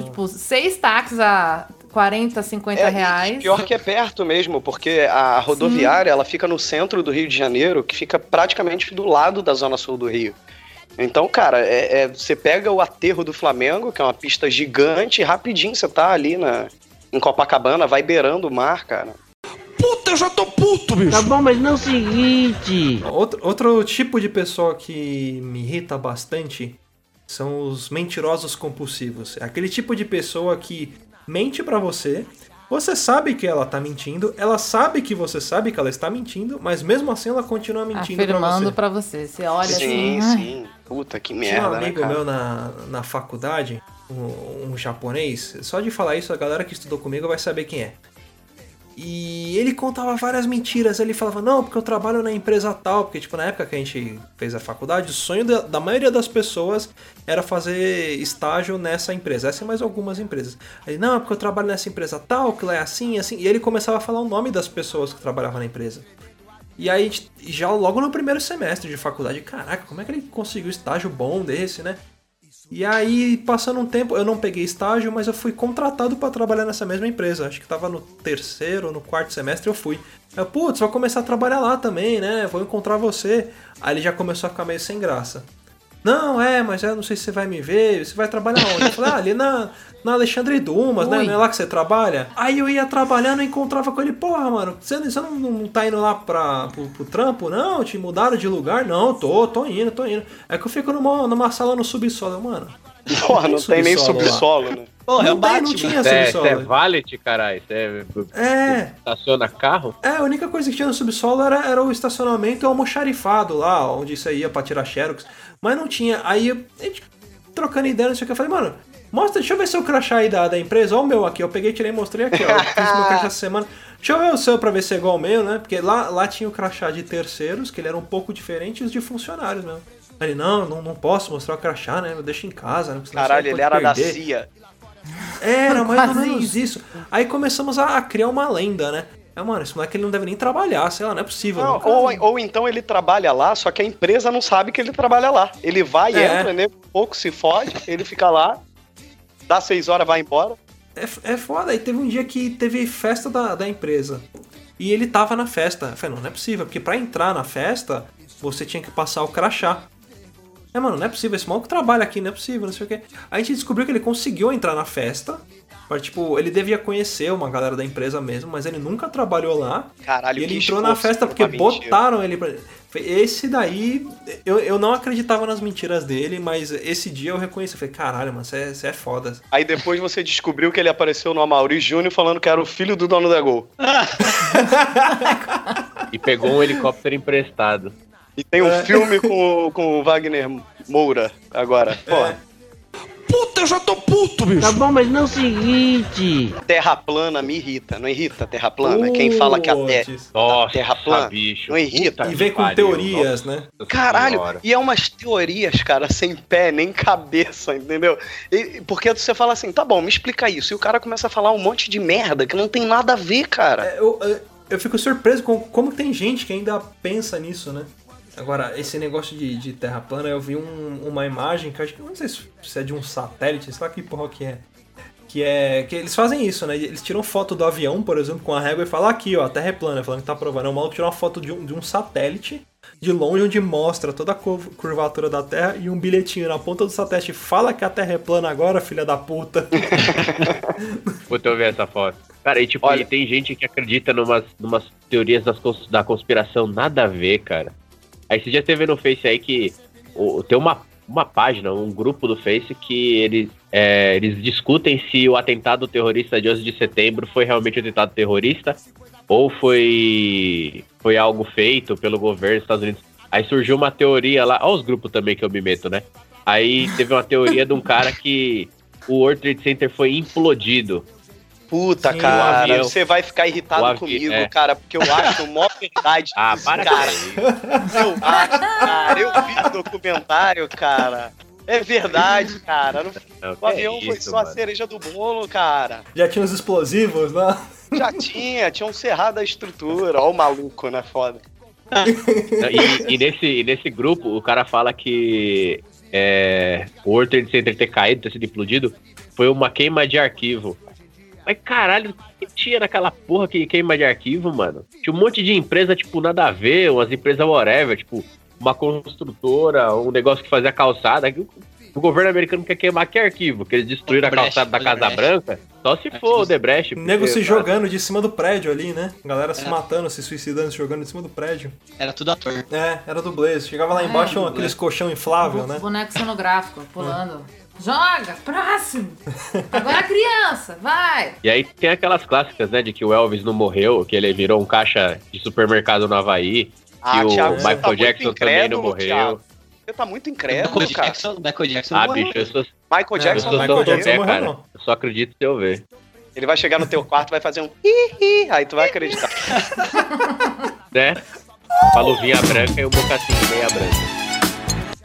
Tipo, seis táxis a 40, 50 É, reais. Pior que é perto mesmo, porque a rodoviária ela fica no centro do Rio de Janeiro, que fica praticamente do lado da zona sul do Rio. Então, cara, é, é- você pega o aterro do Flamengo, que é uma pista gigante, e rapidinho você tá ali na, em Copacabana, vai beirando o mar, cara. Puta, eu já tô puto, bicho. Tá bom, mas não é o seguinte. Outro, outro tipo de pessoa que me irrita bastante são os mentirosos compulsivos. É aquele tipo de pessoa que mente pra você, você sabe que ela tá mentindo, ela sabe que você sabe que ela está mentindo, mas mesmo assim ela continua mentindo pra Afirmando você. pra você. Você olha sim, assim. ai, sim. Puta, que Tinha merda, um né, amigo cara? meu na, na faculdade, um, um japonês, só de falar isso, a galera que estudou comigo vai saber quem é. E ele contava várias mentiras. Ele falava, não, porque eu trabalho na empresa tal. Porque, tipo, na época que a gente fez a faculdade, o sonho da, da maioria das pessoas era fazer estágio nessa empresa. Essa e mais algumas empresas. Ele, não, é porque eu trabalho nessa empresa tal, que lá é assim, assim. E ele começava a falar o nome das pessoas que trabalhavam na empresa. E aí, já logo no primeiro semestre de faculdade, caraca, como é que ele conseguiu estágio bom desse, né? E aí, passando um tempo, eu não peguei estágio, mas eu fui contratado para trabalhar nessa mesma empresa. Acho que tava no terceiro ou no quarto semestre eu fui. Aí, putz, vou começar a trabalhar lá também, né? Vou encontrar você. Aí ele já começou a ficar meio sem graça. Não, é, mas eu não sei se você vai me ver, você vai trabalhar onde? Eu falei, ah, ali na, na Alexandre Dumas, né? Ui. Não é lá que você trabalha? Aí eu ia trabalhando e encontrava com ele, porra, mano, você, você não, não tá indo lá pra, pro, pro trampo, não? Te mudaram de lugar? Não, tô, tô indo, tô indo. É que eu fico numa, numa sala no subsolo, mano. Porra, não tem nem subsolo lá. né? Porra, é não, tem, não tinha é, subsolo. você é valet, caralho? Você é, É, estaciona carro? é, a única coisa que tinha no subsolo era, era o estacionamento e o almoxarifado lá, onde você ia pra tirar xerox. Mas não tinha. Aí a gente trocando ideia, não sei o que, eu falei, mano, mostra, deixa eu ver seu crachá aí da, da empresa. Ó o meu aqui, eu peguei, tirei e mostrei aqui, ó. Fiz meu crachá essa semana. Deixa eu ver o seu pra ver se é igual ao meu, né? Porque lá, lá tinha o crachá de terceiros, que ele era um pouco diferente, e os de funcionários mesmo. Ele, não, não, não posso mostrar o crachá, né? Eu deixo em casa, né? Caralho, ele era da perder. CIA. Era mais ou menos isso. Aí começamos a, a criar uma lenda, né? É, mano, esse moleque ele não deve nem trabalhar, sei lá, não é possível. Não, ou, ou então ele trabalha lá, só que a empresa não sabe que ele trabalha lá. Ele vai, É. entra, né? Pouco se fode, ele fica lá, dá seis horas, vai embora. É, é foda. Aí teve um dia que teve festa da, da empresa. E ele tava na festa. Eu falei, não, não é possível, porque pra entrar na festa, você tinha que passar o crachá. É, mano, não é possível, esse maluco trabalha aqui, não é possível, não sei o quê. A gente descobriu que ele conseguiu entrar na festa, Mas, tipo, ele devia conhecer uma galera da empresa mesmo, mas ele nunca trabalhou lá. Caralho, e ele entrou na festa porque botaram ele pra. Esse daí, eu, eu não acreditava nas mentiras dele, mas esse dia eu reconheci. Eu falei, caralho, mano, você é, é foda. Aí depois você descobriu que ele apareceu no Amaury Júnior falando que era o filho do dono da Gol. E pegou um helicóptero emprestado. E tem um filme com, com o Wagner Moura agora. Pô, Puta, eu já tô puto, bicho. Tá bom, mas não é o seguinte. terra plana me irrita. Não irrita terra plana? Quem fala que a terra. Nossa, terra plana bicho. não irrita. E vem com pariu, teorias, né? Caralho, e é umas teorias, cara, sem pé nem cabeça, entendeu? E- porque você fala assim, tá bom, me explica isso. E o cara começa a falar um monte de merda que não tem nada a ver, cara. É, Eu, eu- eu fico surpreso com como tem gente que ainda pensa nisso, né? Agora, esse negócio de, de terra plana, eu vi um- uma imagem que eu acho que não sei se é de um satélite, sei lá que porra que é. Que é. Que eles fazem isso, né? Eles tiram foto do avião, por exemplo, com a régua e falam aqui, ó, a Terra é plana, falando que tá provando. O maluco tirou uma foto de um, de um satélite de longe, onde mostra toda a curv- curvatura da Terra e um bilhetinho na ponta do satélite. Fala que a Terra é plana agora, filha da puta. Puta, eu vi essa foto. Cara, e tipo, Olha- e tem gente que acredita numas, numas teorias das cons- da conspiração nada a ver, cara. Aí você já teve no Face aí que tem uma, uma página, um grupo do Face que eles, é, eles discutem se o atentado terrorista de 11 de setembro foi realmente um atentado terrorista ou foi, foi algo feito pelo governo dos Estados Unidos. Aí surgiu uma teoria lá, olha os grupos também que eu me meto, né? Aí teve uma teoria de um cara que o World Trade Center foi implodido. Puta, Sim, o cara, avião- você vai ficar irritado o avi- comigo, é. cara, porque eu acho mó verdade. Ah, isso, para cara. com isso. Eu acho, cara, eu vi o documentário, cara. É verdade, cara. Não- o avião é foi isso, só a mano. cereja do bolo, cara. Já tinha os explosivos lá. Já tinha, tinham cerrado a estrutura. Ó o maluco, né? Foda. E, e nesse, e nesse grupo, o cara fala que é, o World Trade Center ter caído, ter sido implodido, foi uma queima de arquivo. Mas caralho, o que tinha naquela porra que queima de arquivo, mano? Tinha um monte de empresa, tipo, nada a ver, umas empresas whatever, tipo, uma construtora, um negócio que fazia calçada. O governo americano quer queimar que arquivo? Que eles destruíram a calçada da Casa Odebrecht. Branca? Só se for o Debrecht. O nego se porque, jogando de cima do prédio ali, né? Galera se É. matando, se suicidando, se jogando de cima do prédio. Era tudo ator. É, era dublês. Chegava lá É, embaixo, dublê. aqueles colchão inflável, né? Boneco cenográfico, pulando. Joga, próximo. Agora a criança, vai. E aí tem aquelas clássicas, né, de que o Elvis não morreu, que ele virou um caixa de supermercado no Havaí, Ah, que o Thiago, você Michael tá Jackson também não morreu. Thiago. Você tá muito incrédulo, Michael cara. Jackson, Michael Jackson Ah, morreu. bicho, eu sou, Michael É, eu Jackson sou Michael Jackson morreu, cara. não. Eu só acredito se eu ver. Ele vai chegar no teu quarto e vai fazer um hi, hi, aí tu vai acreditar. Né? Com a luvinha branca e o mocassim de meia branca.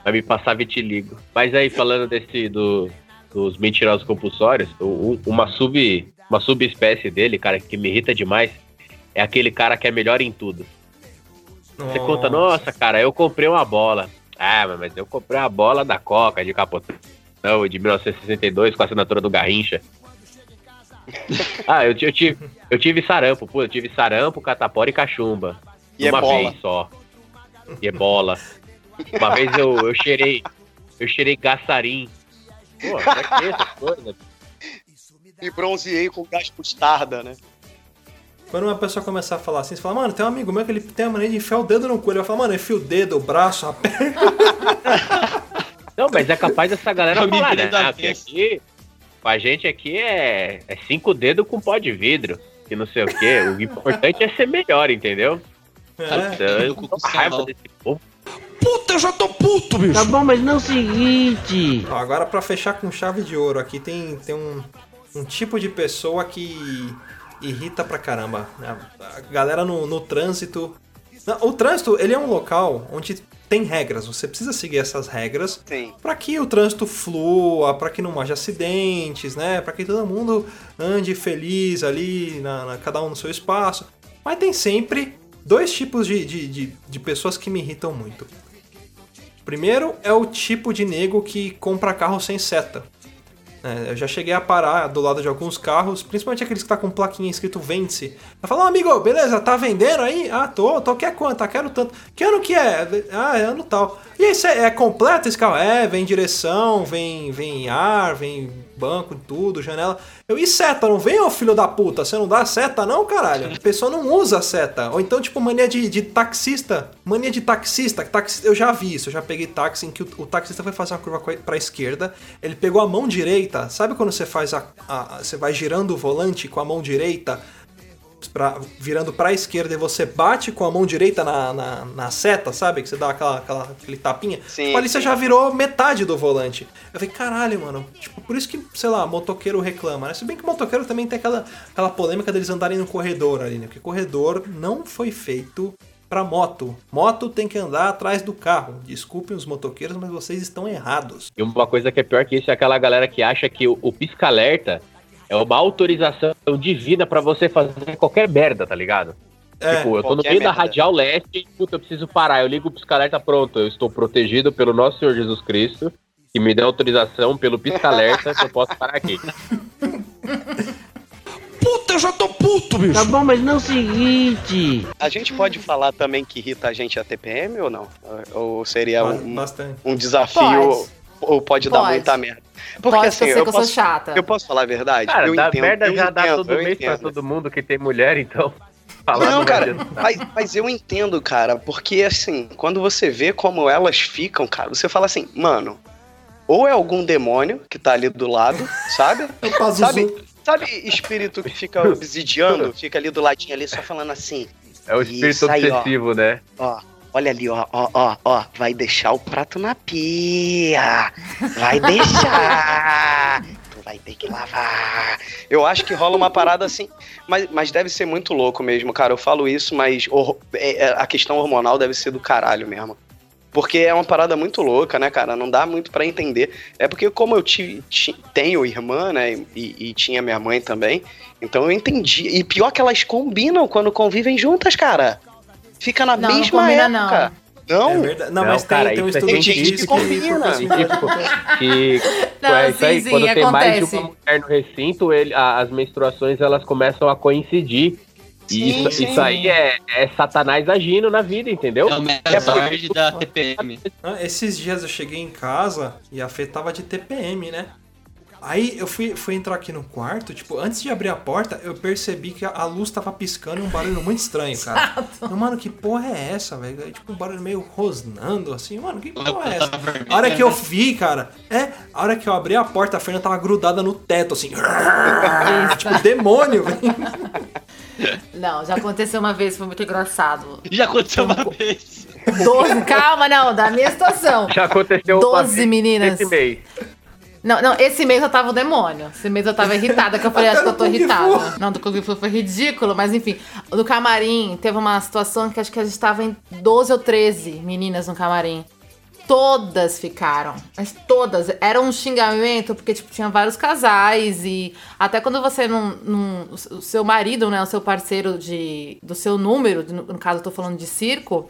Vai me passar vitiligo. Mas aí, falando desse, do, dos mentirosos compulsórios, o- uma sub uma subespécie dele, cara, que me irrita demais, é aquele cara que é melhor em tudo. Você conta, nossa, cara, eu comprei uma bola. Ah, mas eu comprei a bola da Coca, de Capotão, de 1962, com a assinatura do Garrincha. ah, eu, eu tive, eu tive sarampo, pô, eu tive sarampo, catapora e cachumba. E é uma bola. vez só. E é bola. Uma vez eu, eu cheirei, eu cheirei gaçarim. Pô, pra que essas coisas? E bronzeei com gás mostarda, né? Quando uma pessoa começar a falar assim, você fala, mano, tem um amigo meu que ele tem a mania de enfiar o dedo no cu. Ele vai falar, mano, enfia o dedo, o braço, a perna. Não, mas é capaz dessa galera Eu falar, né? Ah, aqui, com a gente aqui é, é cinco dedos com pó de vidro. Que não sei o quê. O importante é ser melhor, entendeu? É. Eu tô com raiva desse povo. Puta, eu já tô puto, bicho. Tá bom, mas não é o seguinte. Ó, agora pra fechar com chave de ouro aqui, tem, tem um, um tipo de pessoa que irrita pra caramba. A, a galera no, no trânsito. Não, o trânsito, ele é um local onde tem regras. Você precisa seguir essas regras para que o trânsito flua, para que não haja acidentes, né? Para que todo mundo ande feliz ali, na, na- cada um no seu espaço. Mas tem sempre dois tipos de, de, de, de pessoas que me irritam muito. Primeiro é o tipo de nego que compra carro sem seta. É, eu já cheguei a parar do lado de alguns carros, principalmente aqueles que tá com plaquinha escrito vende-se. Eu falo, "Ô, amigo, beleza, tá vendendo aí? Ah, tô, tô, quer quanto? Ah, quero tanto. Que ano que é? Ah, é ano tal. E é, é completo esse carro? É, vem direção, vem, vem ar, vem banco, em tudo, janela. Eu, e seta? Não vem, ô filho da puta? Você não dá seta, não, caralho? A pessoa não usa seta. Ou então, tipo, mania de, de taxista. Mania de taxista. taxi- Eu já vi isso, eu já peguei táxi em que o, o taxista foi fazer uma curva pra esquerda. Ele pegou a mão direita. Sabe quando você faz a- a- Você vai girando o volante com a mão direita? Pra- virando pra esquerda e você bate com a mão direita na, na, na seta, sabe? Que você dá aquela, aquela, aquele tapinha. Sim, Tipo, ali você já virou metade do volante. Eu falei, caralho, mano. Tipo, por isso que, sei lá, motoqueiro reclama, né? Se bem que motoqueiro também tem aquela, aquela polêmica deles andarem no corredor ali, né? Porque corredor não foi feito pra moto. Moto tem que andar atrás do carro. Desculpem os motoqueiros, mas vocês estão errados. E uma coisa que é pior que isso é aquela galera que acha que o, o pisca-alerta é uma autorização divina pra você fazer qualquer merda, tá ligado? É, tipo, eu tô no meio da merda. radial leste, puta, eu preciso parar. Eu ligo o pisca-alerta, pronto. Eu estou protegido pelo nosso Senhor Jesus Cristo, que me deu autorização pelo pisca-alerta que eu posso parar aqui. Puta, eu já tô puto, bicho. Tá bom, mas não é o seguinte. A gente pode falar também que irrita a gente a TPM ou não? Ou seria um, um desafio Pode. ou pode, dar Pode. muita merda? Porque Pode assim, ser eu que eu sou posso, chata. eu posso falar a verdade? Cara, eu da entendo, merda eu já dá entendo, todo mês pra todo mundo que tem mulher, então. falar Não, cara, mas, mas eu entendo, cara, porque assim, quando você vê como elas ficam, cara, você fala assim, mano, ou é algum demônio que tá ali do lado, sabe? É. Sabe, sabe espírito que fica obsidiando, fica ali do ladinho ali só falando assim, É o espírito Isso aí, ó. obsessivo, né? ó, olha ali, ó, ó, ó, ó, vai deixar o prato na pia, vai deixar, tu vai ter que lavar. Eu acho que rola uma parada assim, mas, mas deve ser muito louco mesmo, cara, eu falo isso, mas é- é- a questão hormonal deve ser do caralho mesmo. Porque é uma parada muito louca, né, cara? Não dá muito pra entender. É porque, como eu ti- ti- tenho irmã, né, e, e tinha minha mãe também, então eu entendi. E pior que elas combinam quando convivem juntas, cara. Fica na Não, não mesma combina, época. Não, É verdade. Não, Não, mas cara, tem, tem um isso é estudo que científico. diz que Combina. Tipo, acontece. que Não, é isso aí, sim, sim, quando tem mais de uma mulher no recinto, ele, a- as menstruações elas começam a coincidir. E Sim, isso, sim. isso aí é, é Satanás agindo na vida, entendeu? É o Megazord da TPM. Ah, Esses dias eu cheguei em casa e a Fê tava de TPM, né? Aí eu fui, fui entrar aqui no quarto, tipo, antes de abrir a porta, eu percebi que a- luz tava piscando e um barulho muito estranho, cara. Eu, mano, que porra é essa, velho? É Tipo, um barulho meio rosnando, assim, mano, que porra é essa? A hora que eu vi, cara, é, a hora que eu abri a porta, a Fernanda tava grudada no teto, assim. tipo, demônio, velho. Não, já aconteceu uma vez, foi muito engraçado. Já aconteceu uma vez. 12, calma, não, da minha situação. Já aconteceu uma 12 vez meninas. Esse mês. Não, não, esse mês eu tava o demônio. Esse mês eu tava irritada, que eu falei, acho que eu tô Fu. irritada. Não, do Kung Fu foi ridículo, mas enfim. No camarim, teve uma situação que acho que a gente tava em 12 ou 13 meninas no camarim. Todas ficaram, mas todas. Era um xingamento, porque, tipo, tinha vários casais e até quando você não... não o seu marido, né, o seu parceiro de, do seu número, no, no caso eu tô falando de circo,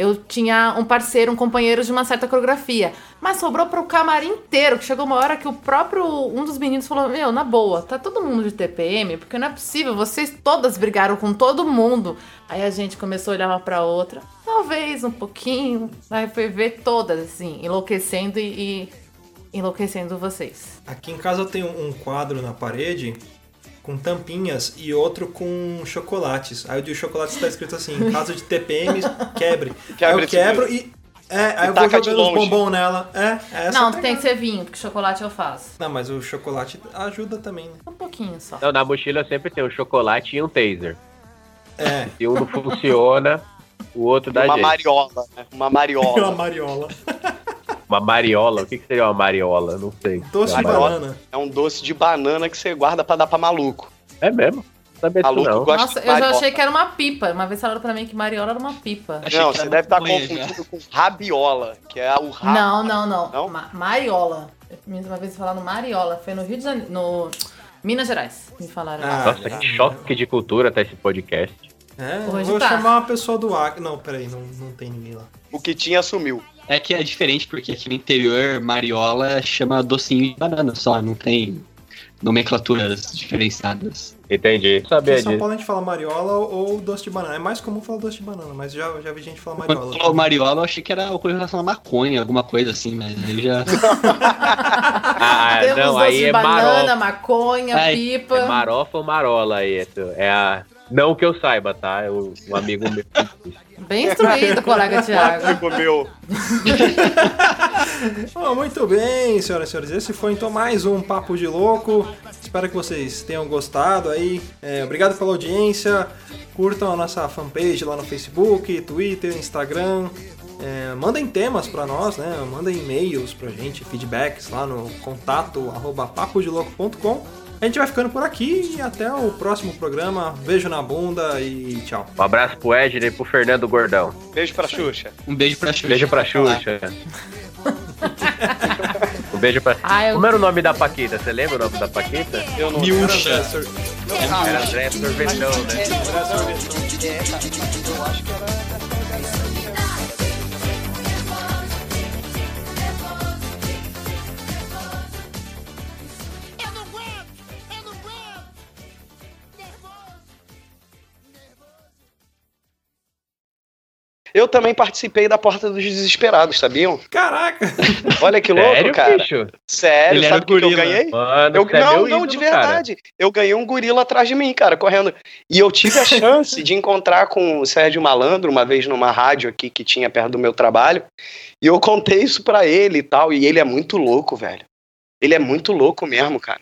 eu tinha um parceiro, um companheiro de uma certa coreografia. Mas sobrou pro camarim inteiro, que chegou uma hora que o próprio, um dos meninos falou, meu, na boa, tá todo mundo de TPM? Porque não é possível, vocês todas brigaram com todo mundo. Aí a gente começou a olhar uma pra outra, talvez um pouquinho, aí foi ver todas, assim, enlouquecendo e, e enlouquecendo vocês. Aqui em casa eu tenho um quadro na parede com tampinhas e outro com chocolates. Aí o de chocolates tá escrito assim, em caso de TPM, quebre. aí Quebre eu quebro e... É, aí eu vou jogando os bombons nela. É, é essa não, tem que ser vinho, porque chocolate eu faço. Não, mas o chocolate ajuda também, né? Um pouquinho só. Não, na mochila sempre tem um chocolate e um taser. É, Se um não funciona, o outro dá uma jeito. mariola, né? Uma uma mariola. Mariola. Uma mariola. O que, que seria uma mariola? Não sei. Doce de Mariola. banana. É um doce de banana que você guarda pra dar pra maluco. É mesmo? Sabia Maluco não. gosta Nossa, de eu já achei que era uma pipa. Uma vez falaram pra mim que mariola era uma pipa. Achei Não, você deve estar maconha já. confundindo com rabiola, que é o rabo. Não, não, não. Não? Ma- mariola. Uma vez falaram mariola. Foi no Rio de Janeiro. No Minas Gerais. Me falaram. Ah, Nossa, que choque de cultura tá esse podcast. É, Hoje vou tá. chamar uma pessoa do Acre. Não, peraí, não, não tem ninguém lá. O que tinha sumiu. É que é diferente, porque aqui no interior, mariola chama docinho de banana só, não tem nomenclaturas diferenciadas. Entendi. Sabia em São. Paulo a gente fala mariola ou doce de banana. É mais comum falar doce de banana, mas já, já vi gente falar Quando mariola. falou mariola, eu achei que era coisa relacionada à maconha, alguma coisa assim, mas aí já. Ah, Temos não, doce aí de é banana, marofa. maconha, Ai, pipa. É marofa ou marola aí? É a. Não que eu saiba, tá? Eu, um amigo meu. Bem instruído, colega Thiago. Amigo meu. Oh, muito bem, senhoras e senhores. Esse foi então mais um Papo de Louco. Espero que vocês tenham gostado aí. É, obrigado pela audiência. Curtam a nossa fanpage lá no Facebook, Twitter, Instagram. É, mandem temas pra nós, né? Mandem e-mails pra gente, feedbacks lá no contato arroba papodelouco.com. A gente vai ficando por aqui e até o próximo programa. Beijo na bunda e tchau. Um abraço pro Edner e pro Fernando Gordão. Beijo pra Xuxa. Um beijo pra Xuxa. Beijo pra Xuxa. um beijo pra. Ah, eu- Como era o nome da Paquita? Você lembra o nome da Paquita? Eu não Miúcha. Era André Sorvetão, né? Eu também participei da Porta dos Desesperados, sabiam? Caraca! Olha que louco, Sério, cara. bicho? Sério, Ele sabe o que, que eu ganhei? Mano, Eu, é não, não, ídolo, de cara. verdade. Eu ganhei um gorila atrás de mim, cara, correndo. E eu tive a chance de encontrar com o Sérgio Malandro uma vez numa rádio aqui que tinha perto do meu trabalho. E eu contei isso pra ele e tal. E ele é muito louco, velho. Ele é muito louco mesmo, cara.